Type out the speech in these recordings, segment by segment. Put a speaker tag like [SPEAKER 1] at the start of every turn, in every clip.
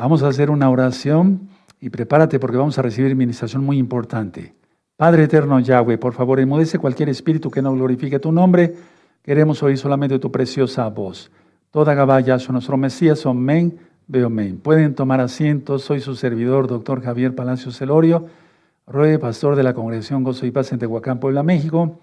[SPEAKER 1] Vamos a hacer una oración y prepárate porque vamos a recibir administración muy importante. Padre eterno Yahweh, por favor, enmudece cualquier espíritu que no glorifique tu nombre. Queremos oír solamente tu preciosa voz. Toda Gabaya, nuestro Mesías, amén, veo amén. Pueden tomar asiento, soy su servidor, doctor Javier Palacio Celorio, Roe, pastor de la Congregación Gozo y Paz en Tehuacán, Puebla, México.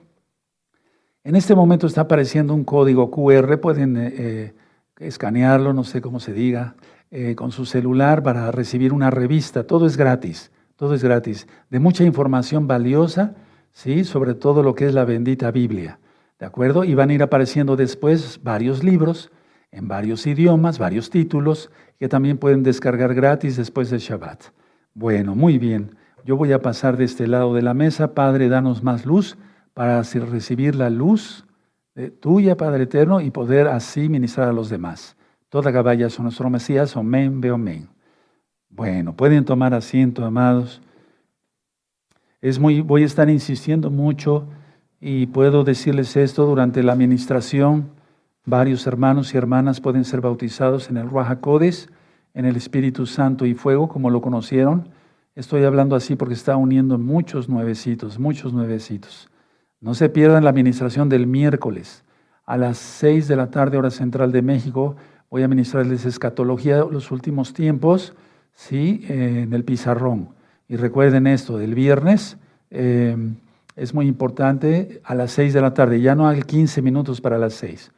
[SPEAKER 1] En este momento está apareciendo un código QR, pueden eh, eh, escanearlo, no sé cómo se diga, eh, con su celular para recibir una revista. Todo es gratis, todo es gratis, de mucha información valiosa, ¿sí? sobre todo lo que es la bendita Biblia. ¿De acuerdo? Y van a ir apareciendo después varios libros en varios idiomas, varios títulos, que también pueden descargar gratis después del Shabbat. Bueno, muy bien. Yo voy a pasar de este lado de la mesa. Padre, danos más luz para recibir la luz tuya, Padre Eterno, y poder así ministrar a los demás. Toda caballa son nuestro Mesías, amén, ve amén. Bueno, pueden tomar asiento, amados. Es muy, voy a estar insistiendo mucho y puedo decirles esto durante la administración. Varios hermanos y hermanas pueden ser bautizados en el Ruajacodes, en el Espíritu Santo y fuego, como lo conocieron. Estoy hablando así porque está uniendo muchos nuevecitos, muchos nuevecitos. No se pierdan la administración del miércoles. A las 6 de la tarde, hora central de México, voy a ministrarles escatología los últimos tiempos, ¿sí? en el pizarrón. Y recuerden esto, del viernes eh, es muy importante a las 6 de la tarde, ya no hay 15 minutos para las 6.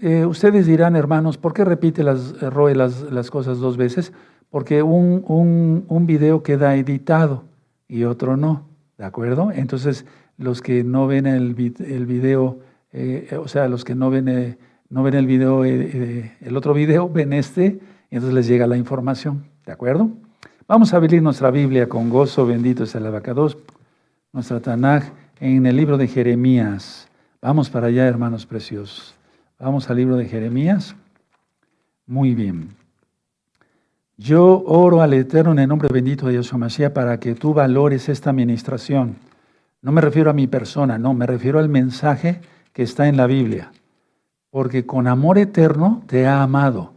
[SPEAKER 1] Eh, ustedes dirán, hermanos, ¿por qué repite las, eh, Roe las, las cosas dos veces? Porque un, un, un video queda editado y otro no, ¿de acuerdo? Entonces, los que no ven el, el video, eh, o sea, los que no ven, eh, no ven el video, eh, el otro video, ven este, y entonces les llega la información, ¿de acuerdo? Vamos a abrir nuestra Biblia con gozo, bendito es el abacados, nuestra Tanaj, en el libro de Jeremías. Vamos para allá, hermanos preciosos. Vamos al libro de Jeremías. Muy bien. Yo oro al Eterno en el nombre bendito de Yeshua Mashiach para que tú valores esta administración no me refiero a mi persona, no, me refiero al mensaje que está en la Biblia. Porque con amor eterno te ha amado,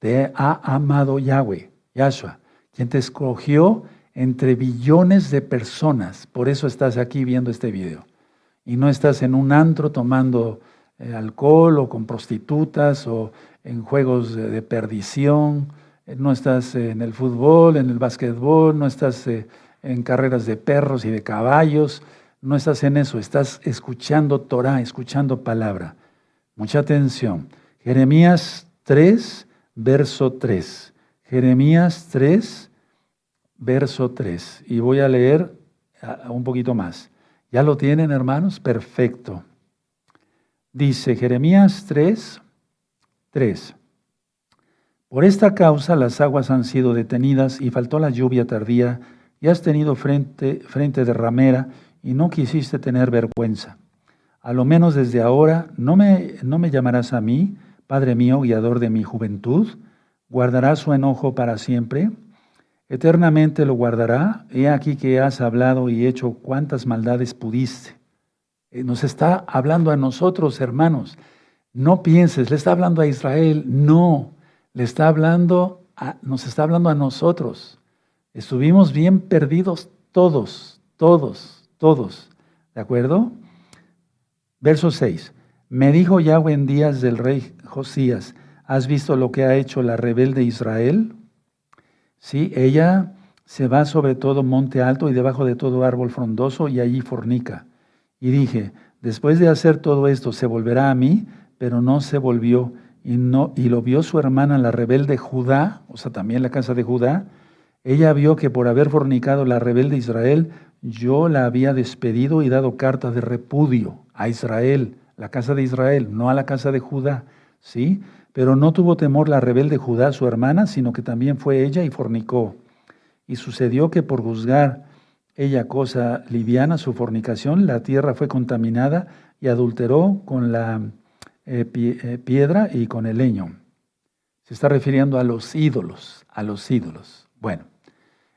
[SPEAKER 1] te ha amado Yahweh, Yahshua, quien te escogió entre billones de personas. Por eso estás aquí viendo este video. Y no estás en un antro tomando eh, alcohol o con prostitutas o en juegos de, perdición. Eh, no estás en el fútbol, en el básquetbol, no estás eh, en carreras de perros y de caballos no estás en eso, estás escuchando Torah, escuchando palabra. Mucha atención. Jeremías 3, verso 3. Jeremías 3, verso 3. Y voy a leer un poquito más. ¿Ya lo tienen, hermanos? Perfecto. Dice Jeremías 3, 3. Por esta causa las aguas han sido detenidas y faltó la lluvia tardía y has tenido frente, frente de ramera y no quisiste tener vergüenza. A lo menos desde ahora no me, no me llamarás a mí, Padre mío, guiador de mi juventud, guardará su enojo para siempre, eternamente lo guardará. He aquí que has hablado y hecho cuantas maldades pudiste. Eh, nos está hablando a nosotros, hermanos. No pienses, le está hablando a Israel, no, le está hablando a, nos está hablando a nosotros. Estuvimos bien perdidos todos, todos todos. ¿De acuerdo? Verso 6. Me dijo Yahweh en días del rey Josías, ¿has visto lo que ha hecho la rebelde Israel? Sí, ella se va sobre todo monte alto y debajo de todo árbol frondoso y allí fornica. Y dije, después de hacer todo esto, se volverá a mí, pero no se volvió. Y, no, y lo vio su hermana, la rebelde Judá, o sea, también la casa de Judá. Ella vio que por haber fornicado la rebelde Israel, yo la había despedido y dado carta de repudio a Israel, la casa de Israel, no a la casa de Judá, ¿sí? Pero no tuvo temor la rebelde Judá, su hermana, sino que también fue ella y fornicó. Y sucedió que por juzgar ella cosa liviana, su fornicación, la tierra fue contaminada y adulteró con la eh, eh, piedra y con el leño. Se está refiriendo a los ídolos, a los ídolos. Bueno,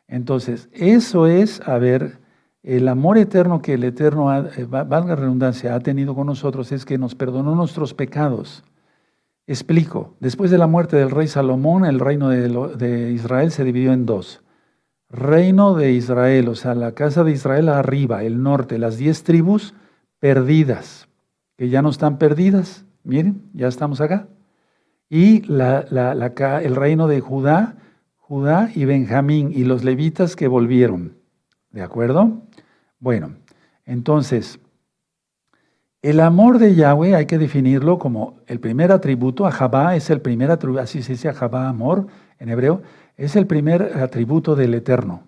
[SPEAKER 1] entonces, eso es, a ver, el amor eterno que el Eterno, eh, valga redundancia, ha tenido con nosotros es que nos perdonó nuestros pecados. Explico. Después de la muerte del rey Salomón, el reino de, Israel se dividió en dos. Reino de Israel, o sea, la casa de Israel arriba, el norte, las diez tribus perdidas, que ya no están perdidas. Miren, ya estamos acá. Y el reino de Judá, Judá y Benjamín y los levitas que volvieron. ¿De acuerdo? Bueno, entonces, el amor de Yahweh hay que definirlo como el primer atributo, Ahabá es el primer atributo, así se dice Ahabá, amor en hebreo, es el primer atributo del Eterno.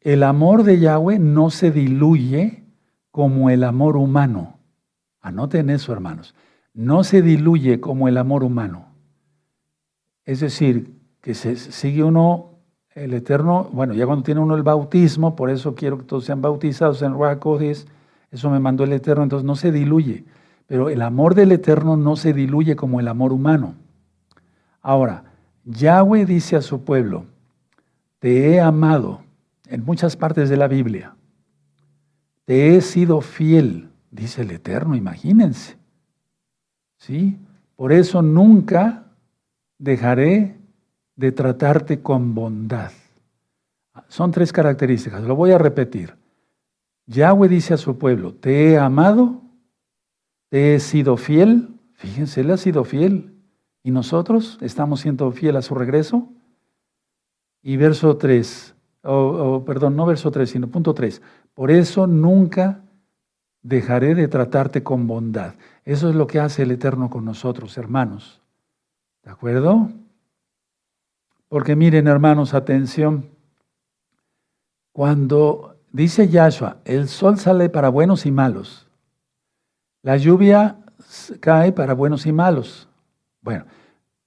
[SPEAKER 1] El amor de Yahweh no se diluye como el amor humano. Anoten eso, hermanos. No se diluye como el amor humano. Es decir, que se sigue uno el Eterno, bueno, ya cuando tiene uno el bautismo, por eso quiero que todos sean bautizados en Ruach eso me mandó el Eterno, entonces no se diluye. Pero el amor del Eterno no se diluye como el amor humano. Ahora, Yahweh dice a su pueblo, te he amado en muchas partes de la Biblia. Te he sido fiel, dice el Eterno, imagínense. ¿Sí? Por eso nunca dejaré de tratarte con bondad. Son tres características, lo voy a repetir. Yahweh dice a su pueblo, te he amado, te he sido fiel, fíjense, él ha sido fiel, y nosotros estamos siendo fiel a su regreso. Y verso 3, o, perdón, no verso 3, sino punto 3, por eso nunca dejaré de tratarte con bondad. Eso es lo que hace el Eterno con nosotros, hermanos. ¿De acuerdo? Porque miren, hermanos, atención. Cuando Dice Yahshua, el sol sale para buenos y malos. La lluvia cae para buenos y malos. Bueno,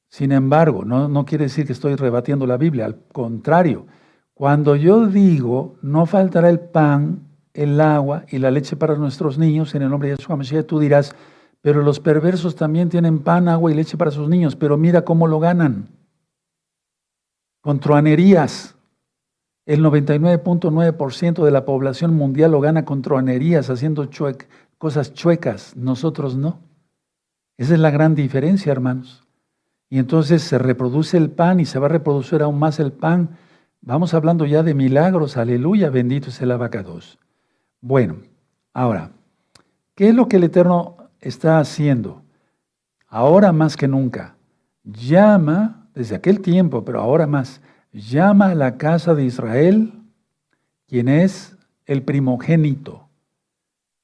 [SPEAKER 1] sin embargo, no, no quiere decir que estoy rebatiendo la Biblia, al contrario. Cuando yo digo, no faltará el pan, el agua y la leche para nuestros niños, en el nombre de Yahshua Mashiach, tú dirás, pero los perversos también tienen pan, agua y leche para sus niños, pero mira cómo lo ganan. Con truanerías. El 99.9% de la población mundial lo gana con tronerías, haciendo cosas chuecas, nosotros no. Esa es la gran diferencia, hermanos. Y entonces se reproduce el pan y se va a reproducir aún más el pan. Vamos hablando ya de milagros, aleluya, bendito es el abacados. Bueno, ahora, ¿qué es lo que el Eterno está haciendo? Ahora más que nunca. Llama, desde aquel tiempo, pero ahora más, llama a la casa de Israel, quien es el primogénito.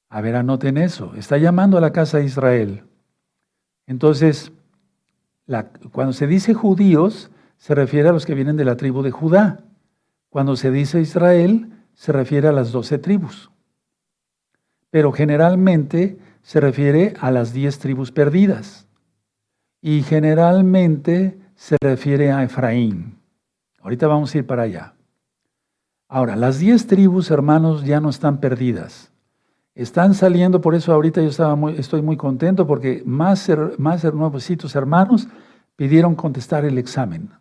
[SPEAKER 1] A ver, anoten eso. Está llamando a la casa de Israel. Entonces, cuando se dice judíos, se refiere a los que vienen de la tribu de Judá. Cuando se dice Israel, se refiere a las doce tribus. Pero generalmente se refiere a las diez tribus perdidas. Y generalmente se refiere a Efraín. Ahorita vamos a ir para allá. Ahora, las diez tribus, hermanos, ya no están perdidas. Están saliendo, por eso ahorita yo estaba muy, estoy muy contento porque más, más nuevositos hermanos pidieron contestar el examen.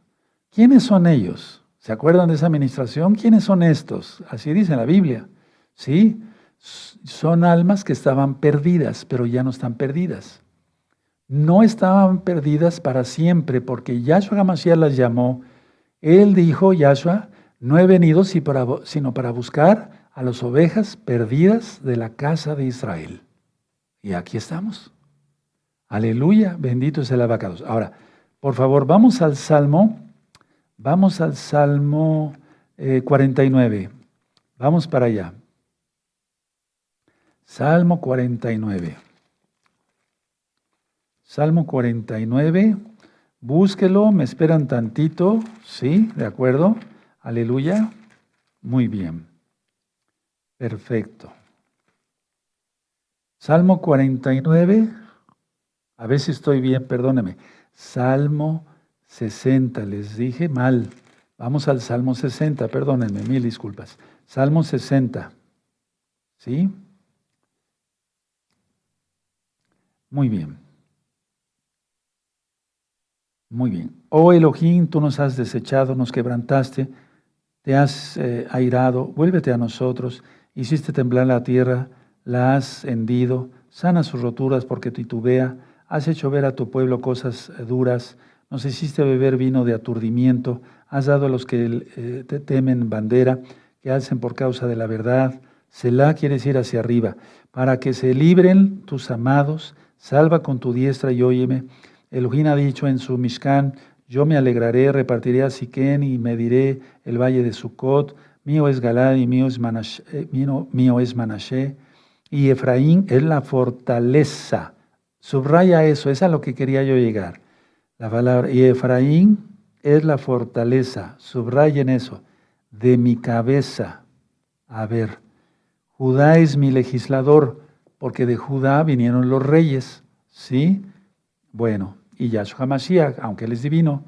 [SPEAKER 1] ¿Quiénes son ellos? ¿Se acuerdan de esa administración? ¿Quiénes son estos? Así dice la Biblia. ¿Sí? Son almas que estaban perdidas, pero ya no están perdidas. No estaban perdidas para siempre porque Yahshua Hamashiach las llamó él dijo, Yahshua, no he venido sino para buscar a las ovejas perdidas de la casa de Israel. Y aquí estamos. Aleluya, bendito es el abacados. Ahora, por favor, vamos al Salmo, vamos al Salmo 49. Eh, vamos para allá. Salmo 49. Salmo 49. Búsquelo, me esperan tantito, ¿sí? ¿De acuerdo? Aleluya. Muy bien. Perfecto. Salmo 49. A ver si estoy bien, perdóneme. Salmo 60, les dije mal. Vamos al Salmo 60, perdónenme, mil disculpas. Salmo 60. ¿Sí? Muy bien. Muy bien. Oh Elohim, tú nos has desechado, nos quebrantaste, te has eh, airado, vuélvete a nosotros, hiciste temblar la tierra, la has hendido, sana sus roturas porque titubea, Has hecho ver a tu pueblo cosas duras, nos hiciste beber vino de aturdimiento, has dado a los que eh, te temen bandera, que alcen por causa de la verdad. Selah quiere ir hacia arriba, para que se libren tus amados, salva con tu diestra y óyeme. Elohim ha dicho en su Mishkan, yo me alegraré, repartiré a Siquén y mediré el valle de Sucot. Mío es Galad y mío es, Manashe, eh, mío, es Manashe. Y Efraín es la fortaleza. Subraya eso, es a lo que quería yo llegar. La palabra, y Efraín es la fortaleza. Subrayen eso. De mi cabeza. A ver, Judá es mi legislador, porque de Judá vinieron los reyes. ¿Sí? Bueno, y Yahshua Mashiach, aunque él es divino,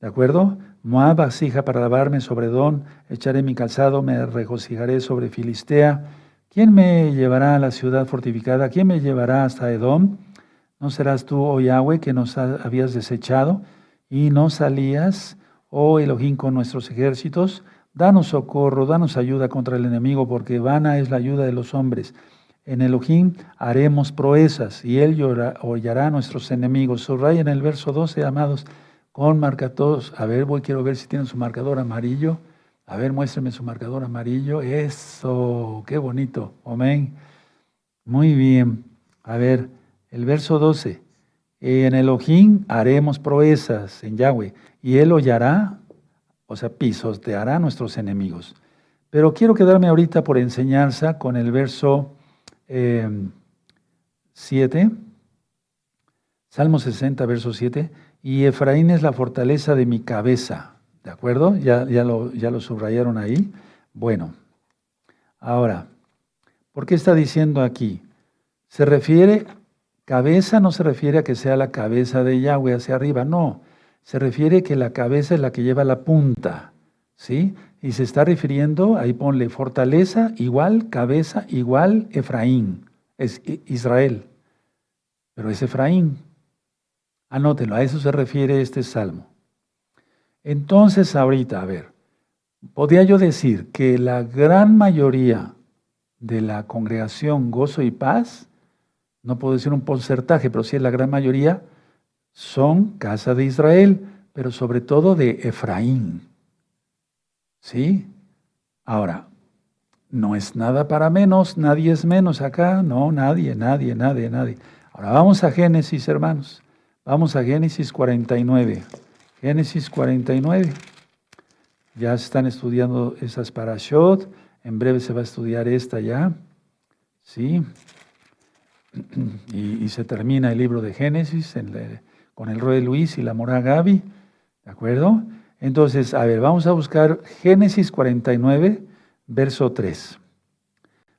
[SPEAKER 1] ¿de acuerdo? Moab vasija para lavarme sobre Don, echaré mi calzado, me regocijaré sobre Filistea. ¿Quién me llevará a la ciudad fortificada? ¿Quién me llevará hasta Edom? ¿No serás tú, oh Yahweh, que nos habías desechado y no salías, oh Elohim, con nuestros ejércitos? Danos socorro, danos ayuda contra el enemigo, porque vana es la ayuda de los hombres. En Elohim haremos proezas y Él hollará a nuestros enemigos. Subraya en el verso 12, amados, con marcadores. A ver, voy, quiero ver si tienen su marcador amarillo. A ver, muéstrenme su marcador amarillo. Eso, qué bonito. Amén. Muy bien. A ver, el verso 12. En Elohim haremos proezas en Yahweh y Él hollará, o sea, pisoteará a nuestros enemigos. Pero quiero quedarme ahorita por enseñanza con el verso 7, em, Salmo 60, verso 7, y Efraín es la fortaleza de mi cabeza. ¿De acuerdo? Ya, ya, lo, ya lo subrayaron ahí. Bueno, ahora, ¿por qué está diciendo aquí? Se refiere, cabeza no se refiere a que sea la cabeza de Yahweh hacia arriba, no. Se refiere que la cabeza es la que lleva la punta, ¿sí? Y se está refiriendo, ahí ponle fortaleza igual, cabeza igual, Efraín. Es Israel. Pero es Efraín. Anótenlo, a eso se refiere este salmo. Entonces, ahorita, a ver, podría yo decir que la gran mayoría de la congregación Gozo y Paz, no puedo decir un porcentaje, pero sí la gran mayoría, son casa de Israel, pero sobre todo de Efraín. ¿Sí? Ahora, no es nada para menos, nadie es menos acá, no, nadie, nadie, nadie, nadie. Ahora vamos a Génesis, hermanos. Vamos a Génesis 49. Génesis 49. Ya están estudiando esas parashot. En breve se va a estudiar esta ya. ¿Sí? Y, se termina el libro de Génesis con el rey Luis y la mora Gaby. ¿De acuerdo? Entonces, a ver, vamos a buscar Génesis 49, verso 3.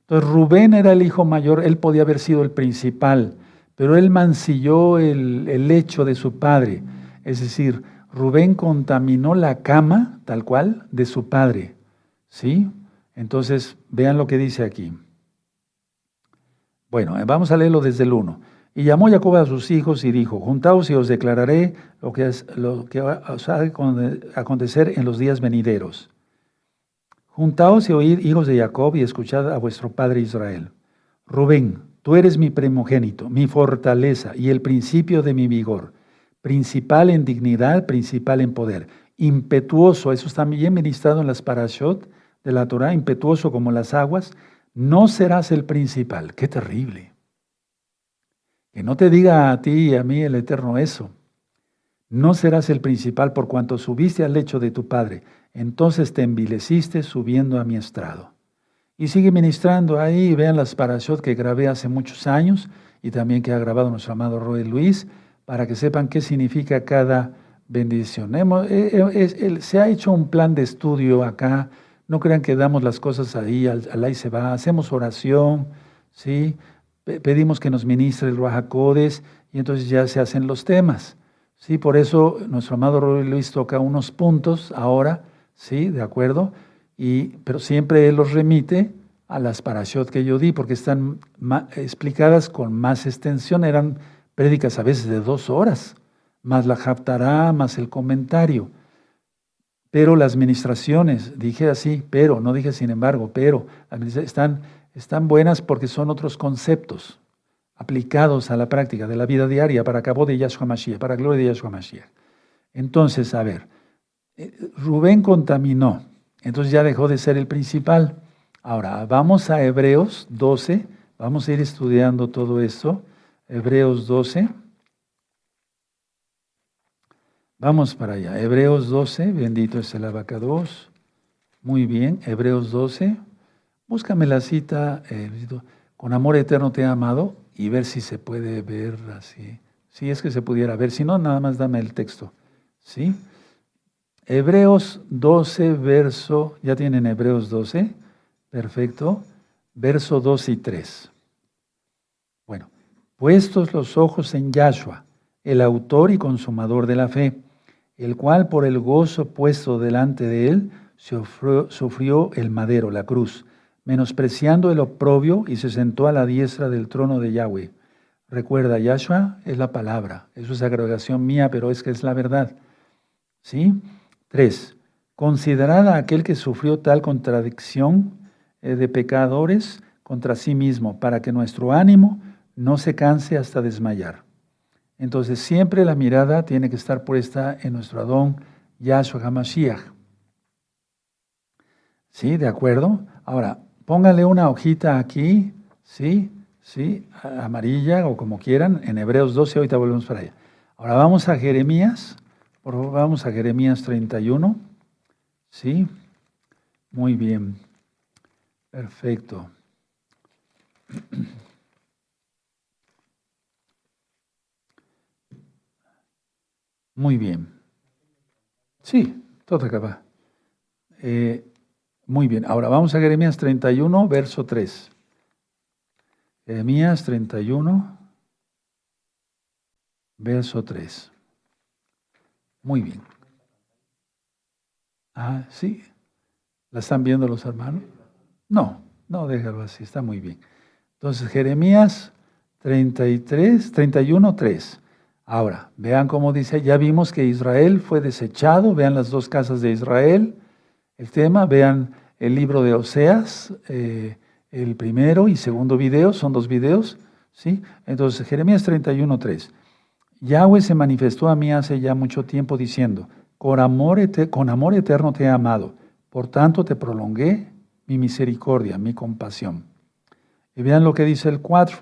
[SPEAKER 1] Entonces, Rubén era el hijo mayor, él podía haber sido el principal, pero él mancilló el, el lecho de su padre. Es decir, Rubén contaminó la cama, tal cual, de su padre. ¿Sí? Entonces, vean lo que dice aquí. Bueno, vamos a leerlo desde el 1. Y llamó Jacob a sus hijos y dijo, juntaos y os declararé lo que, es, lo que os ha de acontecer en los días venideros. Juntaos y oíd, hijos de Jacob, y escuchad a vuestro padre Israel. Rubén, tú eres mi primogénito, mi fortaleza y el principio de mi vigor, principal en dignidad, principal en poder, impetuoso, eso está bien ministrado en las parashot de la Torah, impetuoso como las aguas, no serás el principal. Qué terrible. Que no te diga a ti y a mí el Eterno eso. No serás el principal por cuanto subiste al lecho de tu padre. Entonces te envileciste subiendo a mi estrado. Y sigue ministrando ahí, vean las parashot que grabé hace muchos años y también que ha grabado nuestro amado Roy Luis, para que sepan qué significa cada bendición. Eh, eh, se ha hecho un plan de estudio acá, no crean que damos las cosas ahí, al, al ahí se va, hacemos oración, ¿sí? Pedimos que nos ministre el Ruajacodes y entonces ya se hacen los temas. Sí, por eso nuestro amado Luis toca unos puntos ahora, sí, de acuerdo, y, pero siempre él los remite a las parashot que yo di, porque están explicadas con más extensión, eran prédicas a veces de dos horas, más la haftará, más el comentario. Pero las ministraciones, dije así, pero, no dije sin embargo, pero, están están buenas porque son otros conceptos. aplicados a la práctica de la vida diaria para cabo de Yahshua Mashiach, para gloria de Yahshua Mashiach. Entonces, a ver, eh, Rubén contaminó, entonces ya dejó de ser el principal. Ahora, vamos a Hebreos 12, vamos a ir estudiando todo esto. Hebreos 12. Vamos para allá. Hebreos 12, bendito es el abacados. Muy bien, Hebreos 12. Búscame la cita, eh, con amor eterno te he amado, y ver si se puede ver así. Si es que se pudiera ver, si no, nada más dame el texto. ¿Sí? Hebreos 12, verso, ¿ya tienen Hebreos 12? Perfecto. Verso 2 y 3. Bueno, puestos los ojos en Yahshua, el autor y consumador de la fe, el cual por el gozo puesto delante de él sufrió el madero, la cruz, menospreciando el oprobio y se sentó a la diestra del trono de Yahweh. Recuerda, Yahshua es la palabra, eso es agregación mía, pero es que es la verdad. ¿Sí? Tres, considerad a aquel que sufrió tal contradicción eh, de pecadores contra sí mismo, para que nuestro ánimo no se canse hasta desmayar. Entonces siempre la mirada tiene que estar puesta en nuestro Adón Yahshua HaMashiach. ¿Sí? ¿De acuerdo? Ahora, póngale una hojita aquí, ¿sí? ¿Sí? Amarilla o como quieran, en Hebreos 12, ahorita volvemos para allá. Ahora vamos a Jeremías, por favor, vamos a Jeremías 31, ¿sí? Muy bien, perfecto. Muy bien. Sí, todo acaba. Eh, muy bien, ahora vamos a Jeremías 31, verso 3. Jeremías 31, verso 3. Muy bien. Ah, sí. ¿La están viendo los hermanos? No, no, déjalo así, está muy bien. Entonces, Jeremías 33, 31, 3. Ahora, vean cómo dice, ya vimos que Israel fue desechado, vean las dos casas de Israel, el tema, vean el libro de Oseas, eh, el primero y segundo video, son dos videos, ¿sí? Entonces, Jeremías 31, 3. Yahweh se manifestó a mí hace ya mucho tiempo diciendo, con amor, con amor eterno te he amado, por tanto te prolongué mi misericordia, mi compasión. Y vean lo que dice el 4,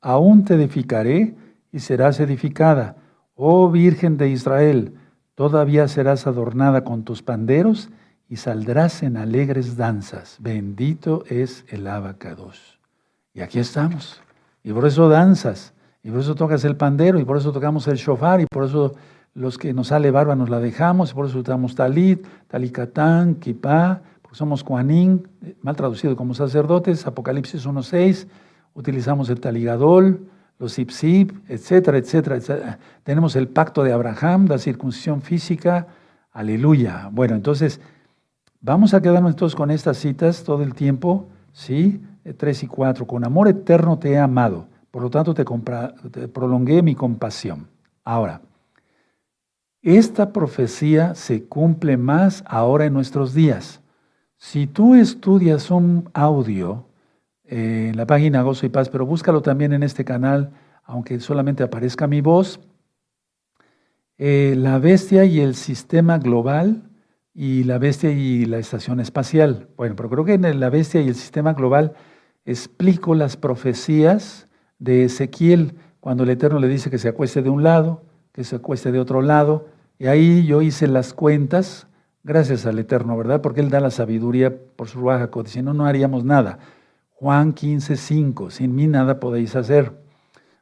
[SPEAKER 1] aún te edificaré y serás edificada. Oh Virgen de Israel, todavía serás adornada con tus panderos y saldrás en alegres danzas. Bendito es el abacados. Y aquí estamos. Y por eso danzas, y por eso tocas el pandero, y por eso tocamos el shofar, y por eso los que nos sale barba nos la dejamos, y por eso usamos talit, talicatán, kipá, porque somos kuanín, mal traducido como sacerdotes, Apocalipsis 1.6, utilizamos el taligadol, los ipsip, etcétera, etcétera, etcétera. Tenemos el pacto de Abraham, la circuncisión física, aleluya. Bueno, entonces, vamos a quedarnos todos con estas citas todo el tiempo, ¿sí? Tres y cuatro. Con amor eterno te he amado, por lo tanto te, prolongué mi compasión. Ahora, esta profecía se cumple más ahora en nuestros días. Si tú estudias un audio, en la página Gozo y Paz, pero búscalo también en este canal, aunque solamente aparezca mi voz. Eh, la bestia y el sistema global y la bestia y la estación espacial. Bueno, pero creo que en la bestia y el sistema global explico las profecías de Ezequiel cuando el Eterno le dice que se acueste de un lado, que se acueste de otro lado. Y ahí yo hice las cuentas, gracias al Eterno, ¿verdad? Porque Él da la sabiduría por su baja si no, no haríamos nada. Juan 15, 5, sin mí nada podéis hacer.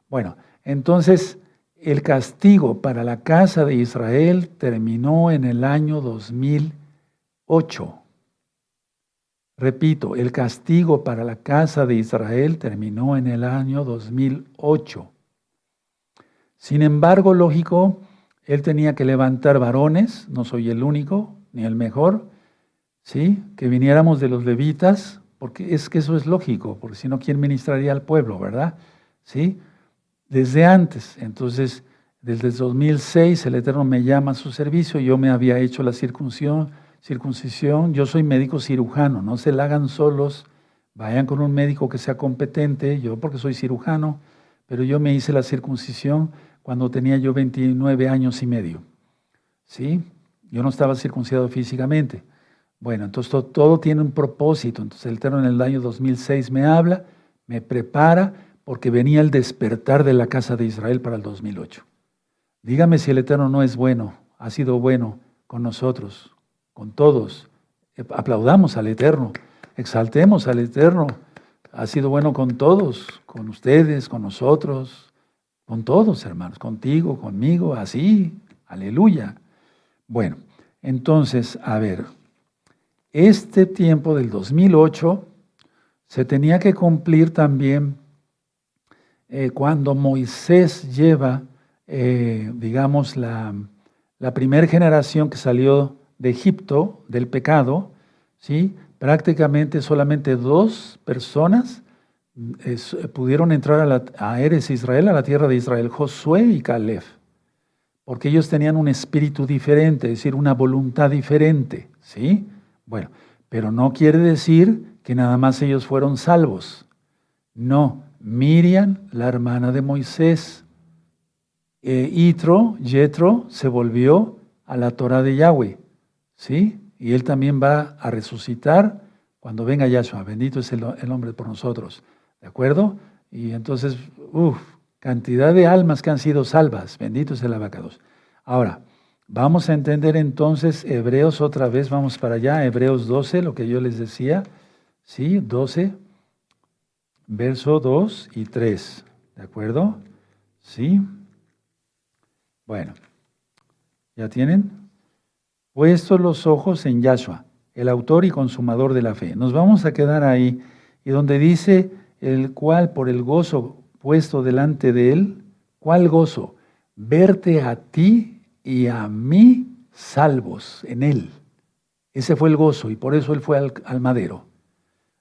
[SPEAKER 1] Bueno, entonces el castigo para la casa de Israel terminó en el año 2008. Repito, el castigo para la casa de Israel terminó en el año 2008. Sin embargo, lógico, él tenía que levantar varones, no soy el único ni el mejor, ¿sí? Que viniéramos de los levitas, porque es que eso es lógico, porque si no, ¿quién ministraría al pueblo, verdad? ¿Sí? Desde antes, entonces, desde el 2006 el Eterno me llama a su servicio, yo me había hecho la circuncisión, circuncisión, yo soy médico cirujano, no se la hagan solos, vayan con un médico que sea competente, yo porque soy cirujano, pero yo me hice la circuncisión cuando tenía yo 29 años y medio. ¿Sí? Yo no estaba circuncidado físicamente. Bueno, entonces todo, tiene un propósito. Entonces el Eterno en el año 2006 me habla, me prepara, porque venía el despertar de la casa de Israel para el 2008. Dígame si el Eterno no es bueno, ha sido bueno con nosotros, con todos. Aplaudamos al Eterno, exaltemos al Eterno. Ha sido bueno con todos, con ustedes, con nosotros, con todos, hermanos, contigo, conmigo, así. Aleluya. Bueno, entonces, a ver, este tiempo del 2008 se tenía que cumplir también eh, cuando Moisés lleva, eh, digamos, la, la primera generación que salió de Egipto, del pecado, ¿sí? prácticamente solamente dos personas eh, pudieron entrar a, a Eres Israel, a la tierra de Israel, Josué y Caleb, porque ellos tenían un espíritu diferente, es decir, una voluntad diferente. ¿sí? Bueno, pero no quiere decir que nada más ellos fueron salvos. No, Miriam, la hermana de Moisés, eh, Itro, Yetro, se volvió a la Torah de Yahweh. ¿Sí? Y él también va a resucitar cuando venga Yahshua. Bendito es el, hombre por nosotros. ¿De acuerdo? Y entonces, uff, cantidad de almas que han sido salvas. Bendito es el abacados. Ahora, Vamos a entender entonces Hebreos otra vez, vamos para allá, Hebreos 12, lo que yo les decía, ¿sí? 12, verso 2 y 3, ¿de acuerdo? ¿Sí? Bueno, ¿ya tienen? Puestos los ojos en Yahshua, el autor y consumador de la fe. Nos vamos a quedar ahí, y donde dice, el cual por el gozo puesto delante de él, ¿cuál gozo? Verte a ti y a mí salvos en Él. Ese fue el gozo y por eso Él fue al, madero.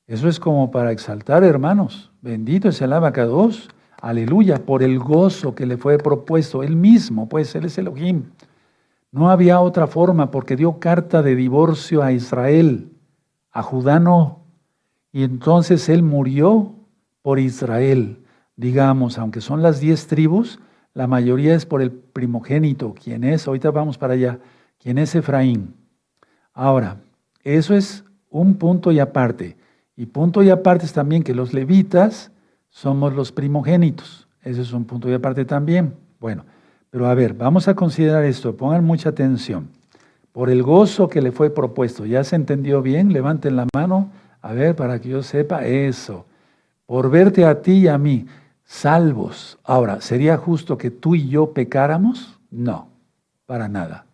[SPEAKER 1] Eso es como para exaltar, hermanos. Bendito es el abacados. Aleluya, por el gozo que le fue propuesto. Él mismo, pues Él es Elohim. No había otra forma porque dio carta de divorcio a Israel. A Judá no. Y entonces Él murió por Israel. Digamos, aunque son las diez tribus, la mayoría es por el primogénito, quien es, ahorita vamos para allá, quien es Efraín. Ahora, eso es un punto y aparte. Y punto y aparte es también que los levitas somos los primogénitos. Ese es un punto y aparte también. Bueno, pero a ver, vamos a considerar esto, pongan mucha atención. Por el gozo que le fue propuesto, ¿ya se entendió bien? Levanten la mano, a ver, para que yo sepa eso. Por verte a ti y a mí salvos. Ahora, ¿sería justo que tú y yo pecáramos? No, para nada.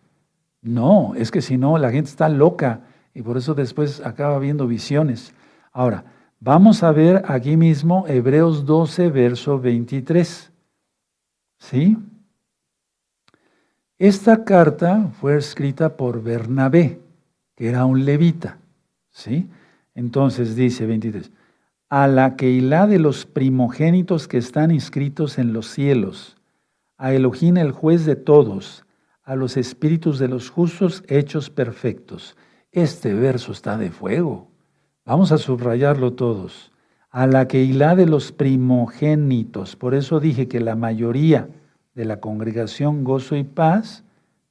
[SPEAKER 1] No, es que si no, la gente está loca y por eso después acaba viendo visiones. Ahora, vamos a ver aquí mismo Hebreos 12, verso 23. ¿Sí? Esta carta fue escrita por Bernabé, que era un levita. ¿Sí? Entonces dice 23 a la Keilah de los primogénitos que están inscritos en los cielos, a Elohim el juez de todos, a los espíritus de los justos hechos perfectos. Este verso está de fuego. Vamos a subrayarlo todos. A la Keilah de los primogénitos. Por eso dije que la mayoría de la congregación Gozo y Paz,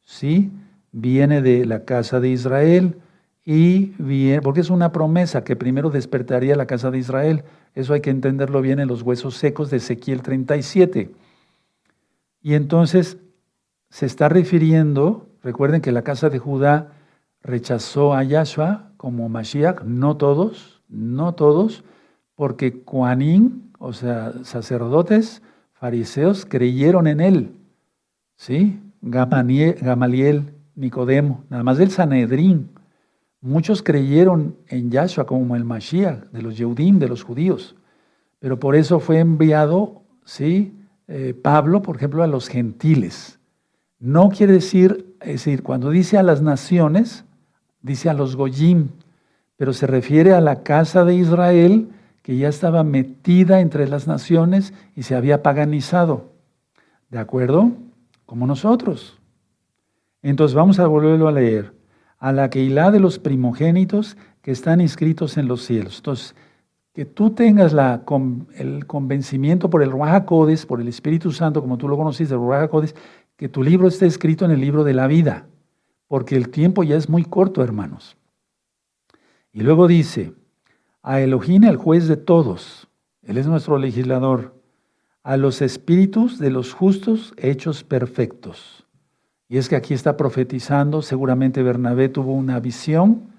[SPEAKER 1] sí, viene de la casa de Israel y bien, porque es una promesa que primero despertaría la casa de Israel. Eso hay que entenderlo bien en los huesos secos de Ezequiel 37. Y entonces se está refiriendo, recuerden que la casa de Judá rechazó a Yahshua como Mashiach, no todos, no todos, porque Juanín, o sea, sacerdotes, fariseos, creyeron en él. ¿Sí? Gamaliel, Nicodemo, nada más del Sanedrín Muchos creyeron en Yahshua como el Mashiach de los Yehudim, de los judíos, pero por eso fue enviado, ¿sí? Eh, Pablo, por ejemplo, a los gentiles. No quiere decir, es decir, cuando dice a las naciones, dice a los Goyim, pero se refiere a la casa de Israel que ya estaba metida entre las naciones y se había paganizado. ¿De acuerdo? Como nosotros. Entonces vamos a volverlo a leer a la Keilah de los primogénitos que están inscritos en los cielos. Entonces, que tú tengas el convencimiento por el Ruach por el Espíritu Santo, como tú lo conociste, el Ruach que tu libro esté escrito en el libro de la vida, porque el tiempo ya es muy corto, hermanos. Y luego dice, a Elohim, el juez de todos, Él es nuestro legislador, a los espíritus de los justos hechos perfectos. Y es que aquí está profetizando, seguramente Bernabé tuvo una visión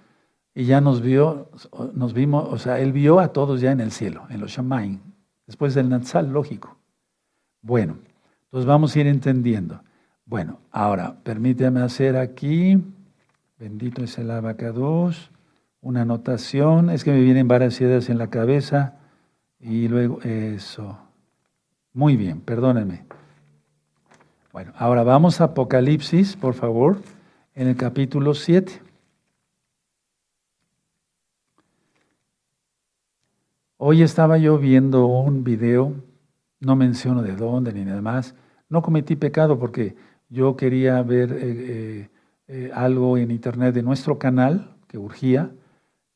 [SPEAKER 1] y ya nos vio, nos vimos, o sea, él vio a todos ya en el cielo, en los Shamaim, después del Natsal, lógico. Bueno, entonces vamos a ir entendiendo. Bueno, ahora, permíteme hacer aquí, bendito es el abacados, una anotación, es que me vienen varias ideas en la cabeza, y luego eso. Muy bien, perdónenme. Bueno, ahora vamos a Apocalipsis, por favor, en el capítulo 7. Hoy estaba yo viendo un video, no menciono de dónde ni nada más. No cometí pecado porque yo quería ver eh, eh, eh, algo en internet de nuestro canal que urgía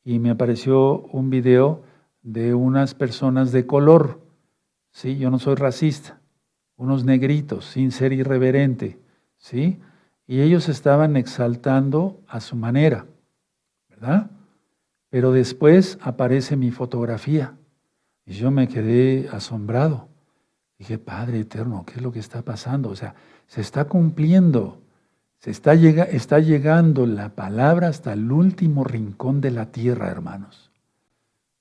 [SPEAKER 1] y me apareció un video de unas personas de color. Sí, yo no soy racista, unos negritos, sin ser irreverente, ¿sí? Y ellos estaban exaltando a su manera, ¿verdad? Pero después aparece mi fotografía y yo me quedé asombrado. Dije, Padre eterno, ¿qué es lo que está pasando? O sea, se está cumpliendo, se está, está llegando la palabra hasta el último rincón de la tierra, hermanos.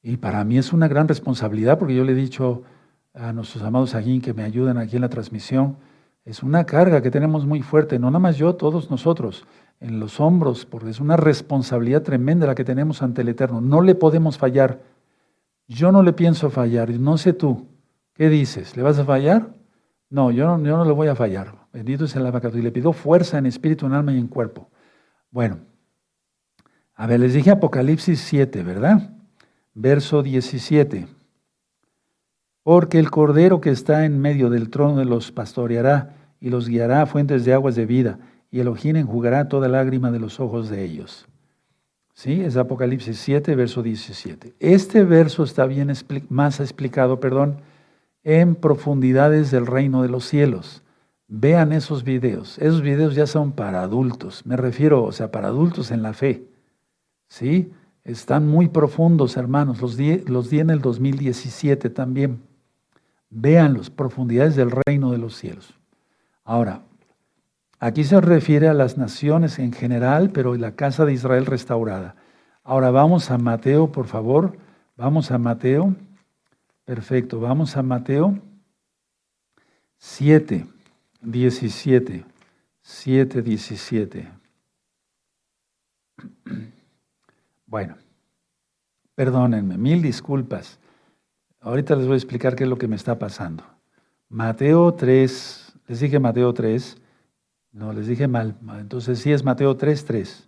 [SPEAKER 1] Y para mí es una gran responsabilidad porque yo le he dicho a nuestros amados aquí que me ayudan aquí en la transmisión, es una carga que tenemos muy fuerte, no nada más yo, todos nosotros, en los hombros, porque es una responsabilidad tremenda la que tenemos ante el Eterno. No le podemos fallar. Yo no le pienso fallar, no sé tú. ¿Qué dices? ¿Le vas a fallar? No, yo no, yo no le voy a fallar. Bendito es el abacato. Y le pido fuerza en espíritu, en alma y en cuerpo. Bueno, a ver, les dije Apocalipsis 7, ¿verdad? Verso 17. Porque el cordero que está en medio del trono de los pastoreará y los guiará a fuentes de aguas de vida, y Elohim enjugará toda lágrima de los ojos de ellos. ¿Sí? Es Apocalipsis 7, verso 17. Este verso está bien más explicado, perdón, en profundidades del reino de los cielos. Vean esos videos. Esos videos ya son para adultos. Me refiero, o sea, para adultos en la fe. ¿Sí? Están muy profundos, hermanos. Los di, los en el 2017 también. Vean profundidades del reino de los cielos. Ahora, Aquí se refiere a las naciones en general, pero la casa de Israel restaurada. Ahora vamos a Mateo, por favor. Vamos a Mateo. Perfecto, vamos a Mateo 7, 17. 7, 17. Bueno, perdónenme, mil disculpas. Ahorita les voy a explicar qué es lo que me está pasando. Mateo 3, les dije Mateo 3, no, les dije mal. Entonces sí es Mateo 3.3.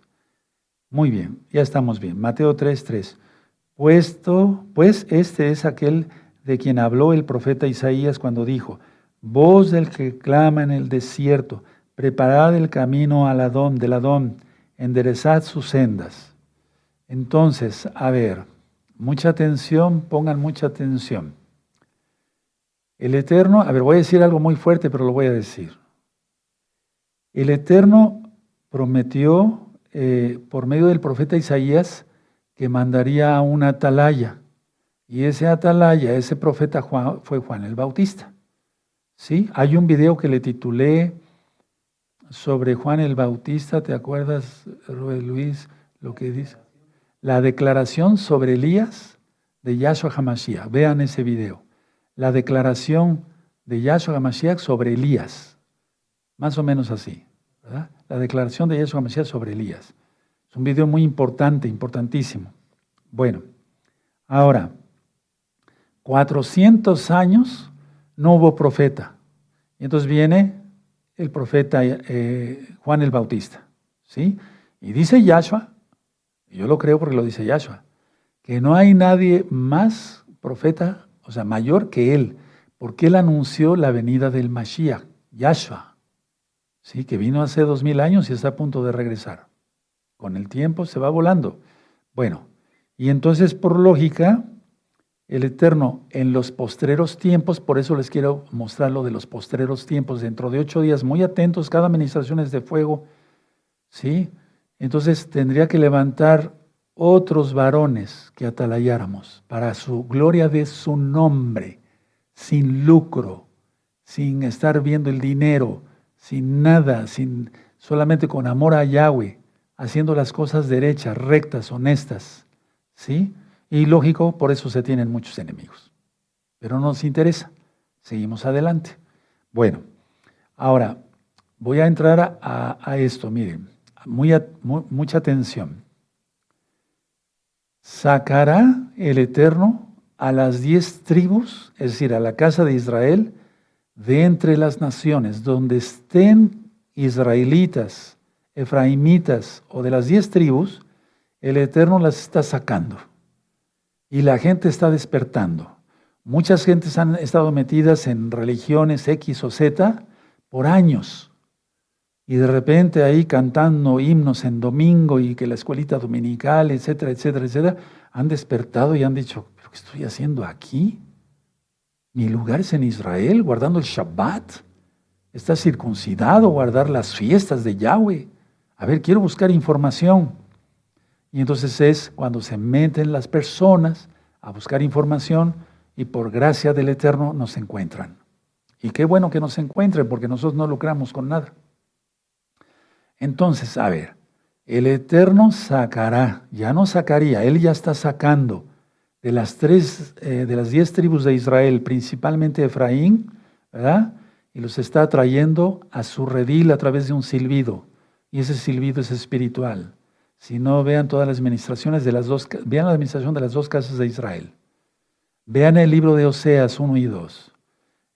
[SPEAKER 1] Muy bien, ya estamos bien. Mateo 3.3. Puesto, pues este es aquel de quien habló el profeta Isaías cuando dijo, voz del que clama en el desierto, preparad el camino al Adón, del Adón, enderezad sus sendas. Entonces, a ver, mucha atención, pongan mucha atención. El Eterno, a ver, voy a decir algo muy fuerte, pero lo voy a decir. El Eterno prometió eh, por medio del profeta Isaías que mandaría a una atalaya. Y ese atalaya, ese profeta Juan, fue Juan el Bautista. ¿Sí? Hay un video que le titulé sobre Juan el Bautista, ¿te acuerdas, Luis, lo que dice? La declaración sobre Elías de Yahshua HaMashiach. Vean ese video. La declaración de Yahshua HaMashiach sobre Elías. Más o menos así. La declaración de Yeshua Mesías sobre Elías. Es un video muy importante, importantísimo. Bueno, ahora, 400 años no hubo profeta. Y entonces viene el profeta eh, Juan el Bautista. ¿sí? Y dice Yahshua, y yo lo creo porque lo dice Yahshua, que no hay nadie más profeta, o sea, mayor que él, porque él anunció la venida del Mashiach, Yahshua, ¿sí? que vino hace dos mil años y está a punto de regresar. Con el tiempo se va volando. Bueno, y entonces por lógica, el Eterno en los postreros tiempos, por eso les quiero mostrar lo de los postreros tiempos, dentro de ocho días, muy atentos, cada administración es de fuego, ¿sí? Entonces tendría que levantar otros varones que atalayáramos para su gloria de su nombre, sin lucro, sin estar viendo el dinero, sin nada, sin solamente con amor a Yahweh, haciendo las cosas derechas, rectas, honestas, ¿sí? Y lógico, por eso se tienen muchos enemigos. Pero no nos interesa. Seguimos adelante. Bueno, ahora voy a entrar a, esto, miren, mucha atención. Sacará el Eterno a las diez tribus, es decir, a la casa de Israel, de entre las naciones, donde estén israelitas, efraimitas o de las diez tribus, el Eterno las está sacando y la gente está despertando. Muchas gentes han estado metidas en religiones X o Z por años. Y de repente ahí cantando himnos en domingo y que la escuelita dominical, etcétera, etcétera, etcétera, han despertado y han dicho, ¿pero qué estoy haciendo aquí? Mi lugar es en Israel, guardando el Shabbat. Está circuncidado, guardar las fiestas de Yahweh. A ver, quiero buscar información. Y entonces es cuando se meten las personas a buscar información y por gracia del Eterno nos encuentran. Y qué bueno que nos encuentren porque nosotros no lucramos con nada. Entonces, a ver, el Eterno sacará, ya no sacaría, Él ya está sacando de las tres, eh, de las diez tribus de Israel, principalmente Efraín, ¿verdad? Y los está trayendo a su redil a través de un silbido. Y ese silbido es espiritual. Si no, vean todas las administraciones de las dos, vean la administración de las dos casas de Israel. Vean el libro de Oseas 1 y 2.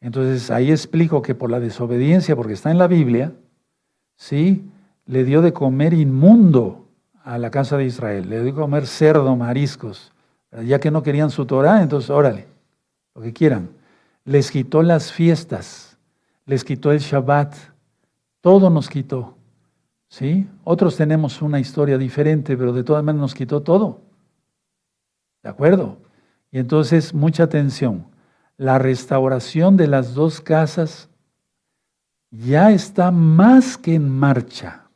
[SPEAKER 1] Entonces ahí explico que por la desobediencia, porque está en la Biblia, ¿sí? Le dio de comer inmundo a la casa de Israel. Le dio de comer cerdo, mariscos. Ya que no querían su Torah, entonces órale, lo que quieran. Les quitó las fiestas, les quitó el Shabbat, todo nos quitó. ¿Sí? Otros tenemos una historia diferente, pero de todas maneras nos quitó todo. ¿De acuerdo? Y entonces, mucha atención. La restauración de las dos casas ya está más que en marcha.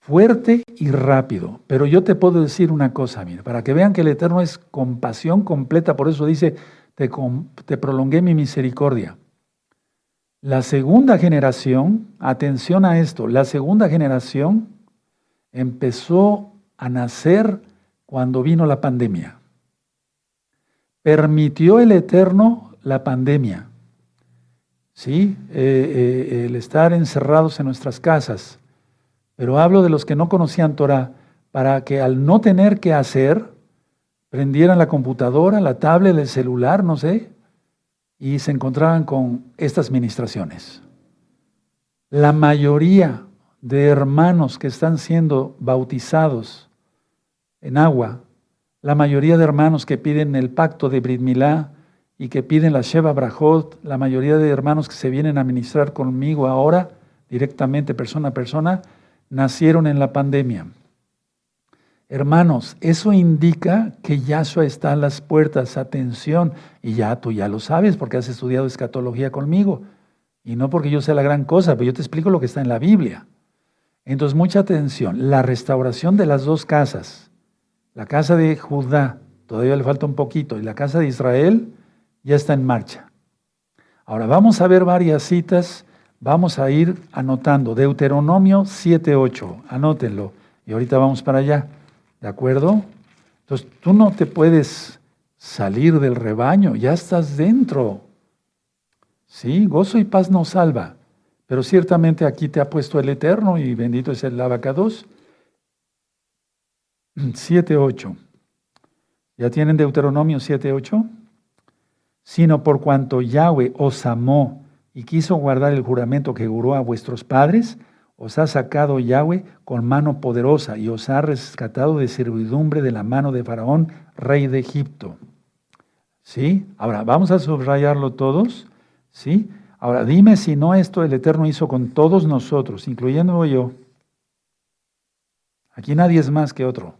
[SPEAKER 1] Fuerte y rápido. Pero yo te puedo decir una cosa, mira, para que vean que el Eterno es compasión completa, por eso dice, te, te prolongué mi misericordia. La segunda generación, atención a esto, la segunda generación empezó a nacer cuando vino la pandemia. Permitió el Eterno la pandemia. ¿Sí? Eh, eh, el estar encerrados en nuestras casas. Pero hablo de los que no conocían Torah, para que al no tener que hacer, prendieran la computadora, la tablet, el celular, no sé, y se encontraban con estas ministraciones. La mayoría de hermanos que están siendo bautizados en agua, la mayoría de hermanos que piden el pacto de Brit Milá y que piden la Sheva Brajot, la mayoría de hermanos que se vienen a ministrar conmigo ahora, directamente persona a persona, nacieron en la pandemia. Hermanos, eso indica que Yahshua está a las puertas, atención, y ya tú ya lo sabes porque has estudiado escatología conmigo, y no porque yo sea la gran cosa, pero yo te explico lo que está en la Biblia. Entonces, mucha atención, la restauración de las dos casas, la casa de Judá, todavía le falta un poquito, y la casa de Israel ya está en marcha. Ahora vamos a ver varias citas, vamos a ir anotando, Deuteronomio 7.8, anótenlo, y ahorita vamos para allá. ¿De acuerdo? Entonces tú no te puedes salir del rebaño, ya estás dentro. Sí, gozo y paz nos salva, pero ciertamente aquí te ha puesto el Eterno y bendito es el abacados. 7.8. ¿Ya tienen Deuteronomio 7.8? Sino por cuanto Yahweh os amó y quiso guardar el juramento que juró a vuestros padres, os ha sacado Yahweh con mano poderosa y os ha rescatado de servidumbre de la mano de Faraón, rey de Egipto. ¿Sí? Ahora, vamos a subrayarlo todos. ¿Sí? Ahora, dime si no esto el Eterno hizo con todos nosotros, incluyendo yo. Aquí nadie es más que otro.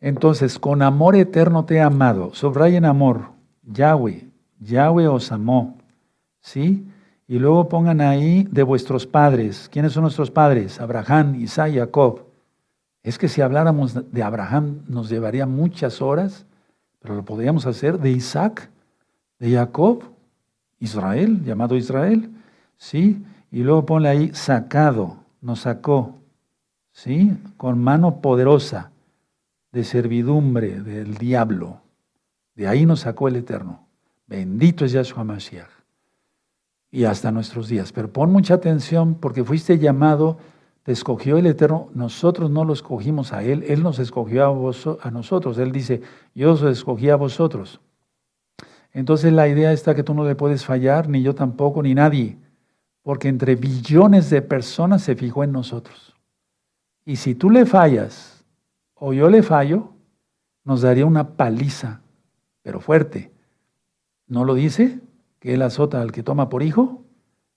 [SPEAKER 1] Entonces, con amor eterno te he amado. Subrayen amor. Yahweh. Yahweh os amó. ¿Sí? Y luego pongan ahí de vuestros padres. ¿Quiénes son nuestros padres? Abraham, Isaac y Jacob. Es que si habláramos de Abraham nos llevaría muchas horas, pero lo podríamos hacer de Isaac, de Jacob, Israel, llamado Israel. ¿Sí? Y luego ponle ahí sacado, nos sacó. ¿Sí? Con mano poderosa de servidumbre del diablo. De ahí nos sacó el Eterno. Bendito es Yahshua Mashiach. Y hasta nuestros días. Pero pon mucha atención porque fuiste llamado, te escogió el Eterno. Nosotros no lo escogimos a Él, Él nos escogió a, vos, a nosotros. Él dice, yo os escogí a vosotros. Entonces la idea está que tú no le puedes fallar, ni yo tampoco, ni nadie. Porque entre billones de personas se fijó en nosotros. Y si tú le fallas, o yo le fallo, nos daría una paliza, pero fuerte. ¿No lo dice? Que él azota al que toma por hijo,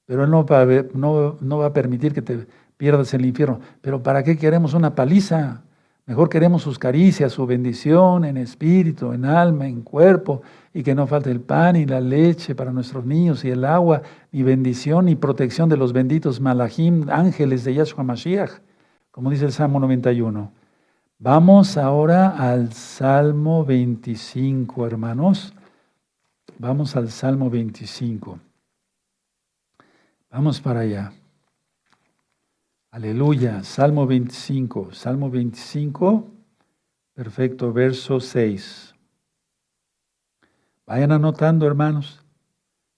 [SPEAKER 1] pero él no va, a, permitir que te pierdas el infierno. Pero ¿para qué queremos una paliza? Mejor queremos sus caricias, su bendición en espíritu, en alma, en cuerpo, y que no falte el pan y la leche para nuestros niños y el agua, ni bendición y protección de los benditos malachim, ángeles de Yahshua Mashiach, como dice el Salmo 91. Vamos ahora al Salmo 25, hermanos. Vamos al Salmo 25. Vamos para allá. Aleluya. Salmo 25. Salmo 25. Perfecto. Verso 6. Vayan anotando, hermanos.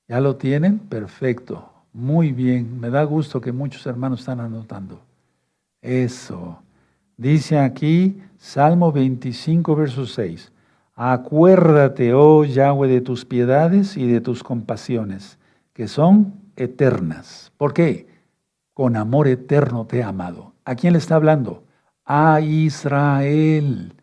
[SPEAKER 1] ¿Ya lo tienen? Perfecto. Muy bien. Me da gusto que muchos hermanos están anotando. Eso. Dice aquí Salmo 25, verso 6. Acuérdate, oh Yahweh, de tus piedades y de tus compasiones, que son eternas. ¿Por qué? Con amor eterno te he amado. ¿A quién le está hablando? A Israel.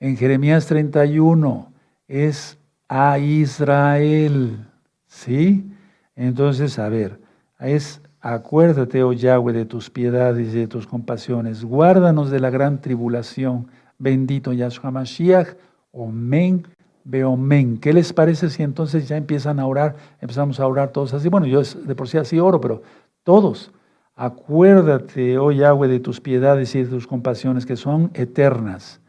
[SPEAKER 1] En Jeremías 31 es a Israel. ¿Sí? Entonces, a ver, es Acuérdate, oh Yahweh, de tus piedades y de tus compasiones. Guárdanos de la gran tribulación. Bendito Yahshua Mashiach. Omen, Beomen. ¿Qué les parece si entonces ya empiezan a orar? Empezamos a orar todos así. Bueno, yo de por sí así oro, pero todos. Acuérdate, oh Yahweh, de tus piedades y de tus compasiones que son eternas.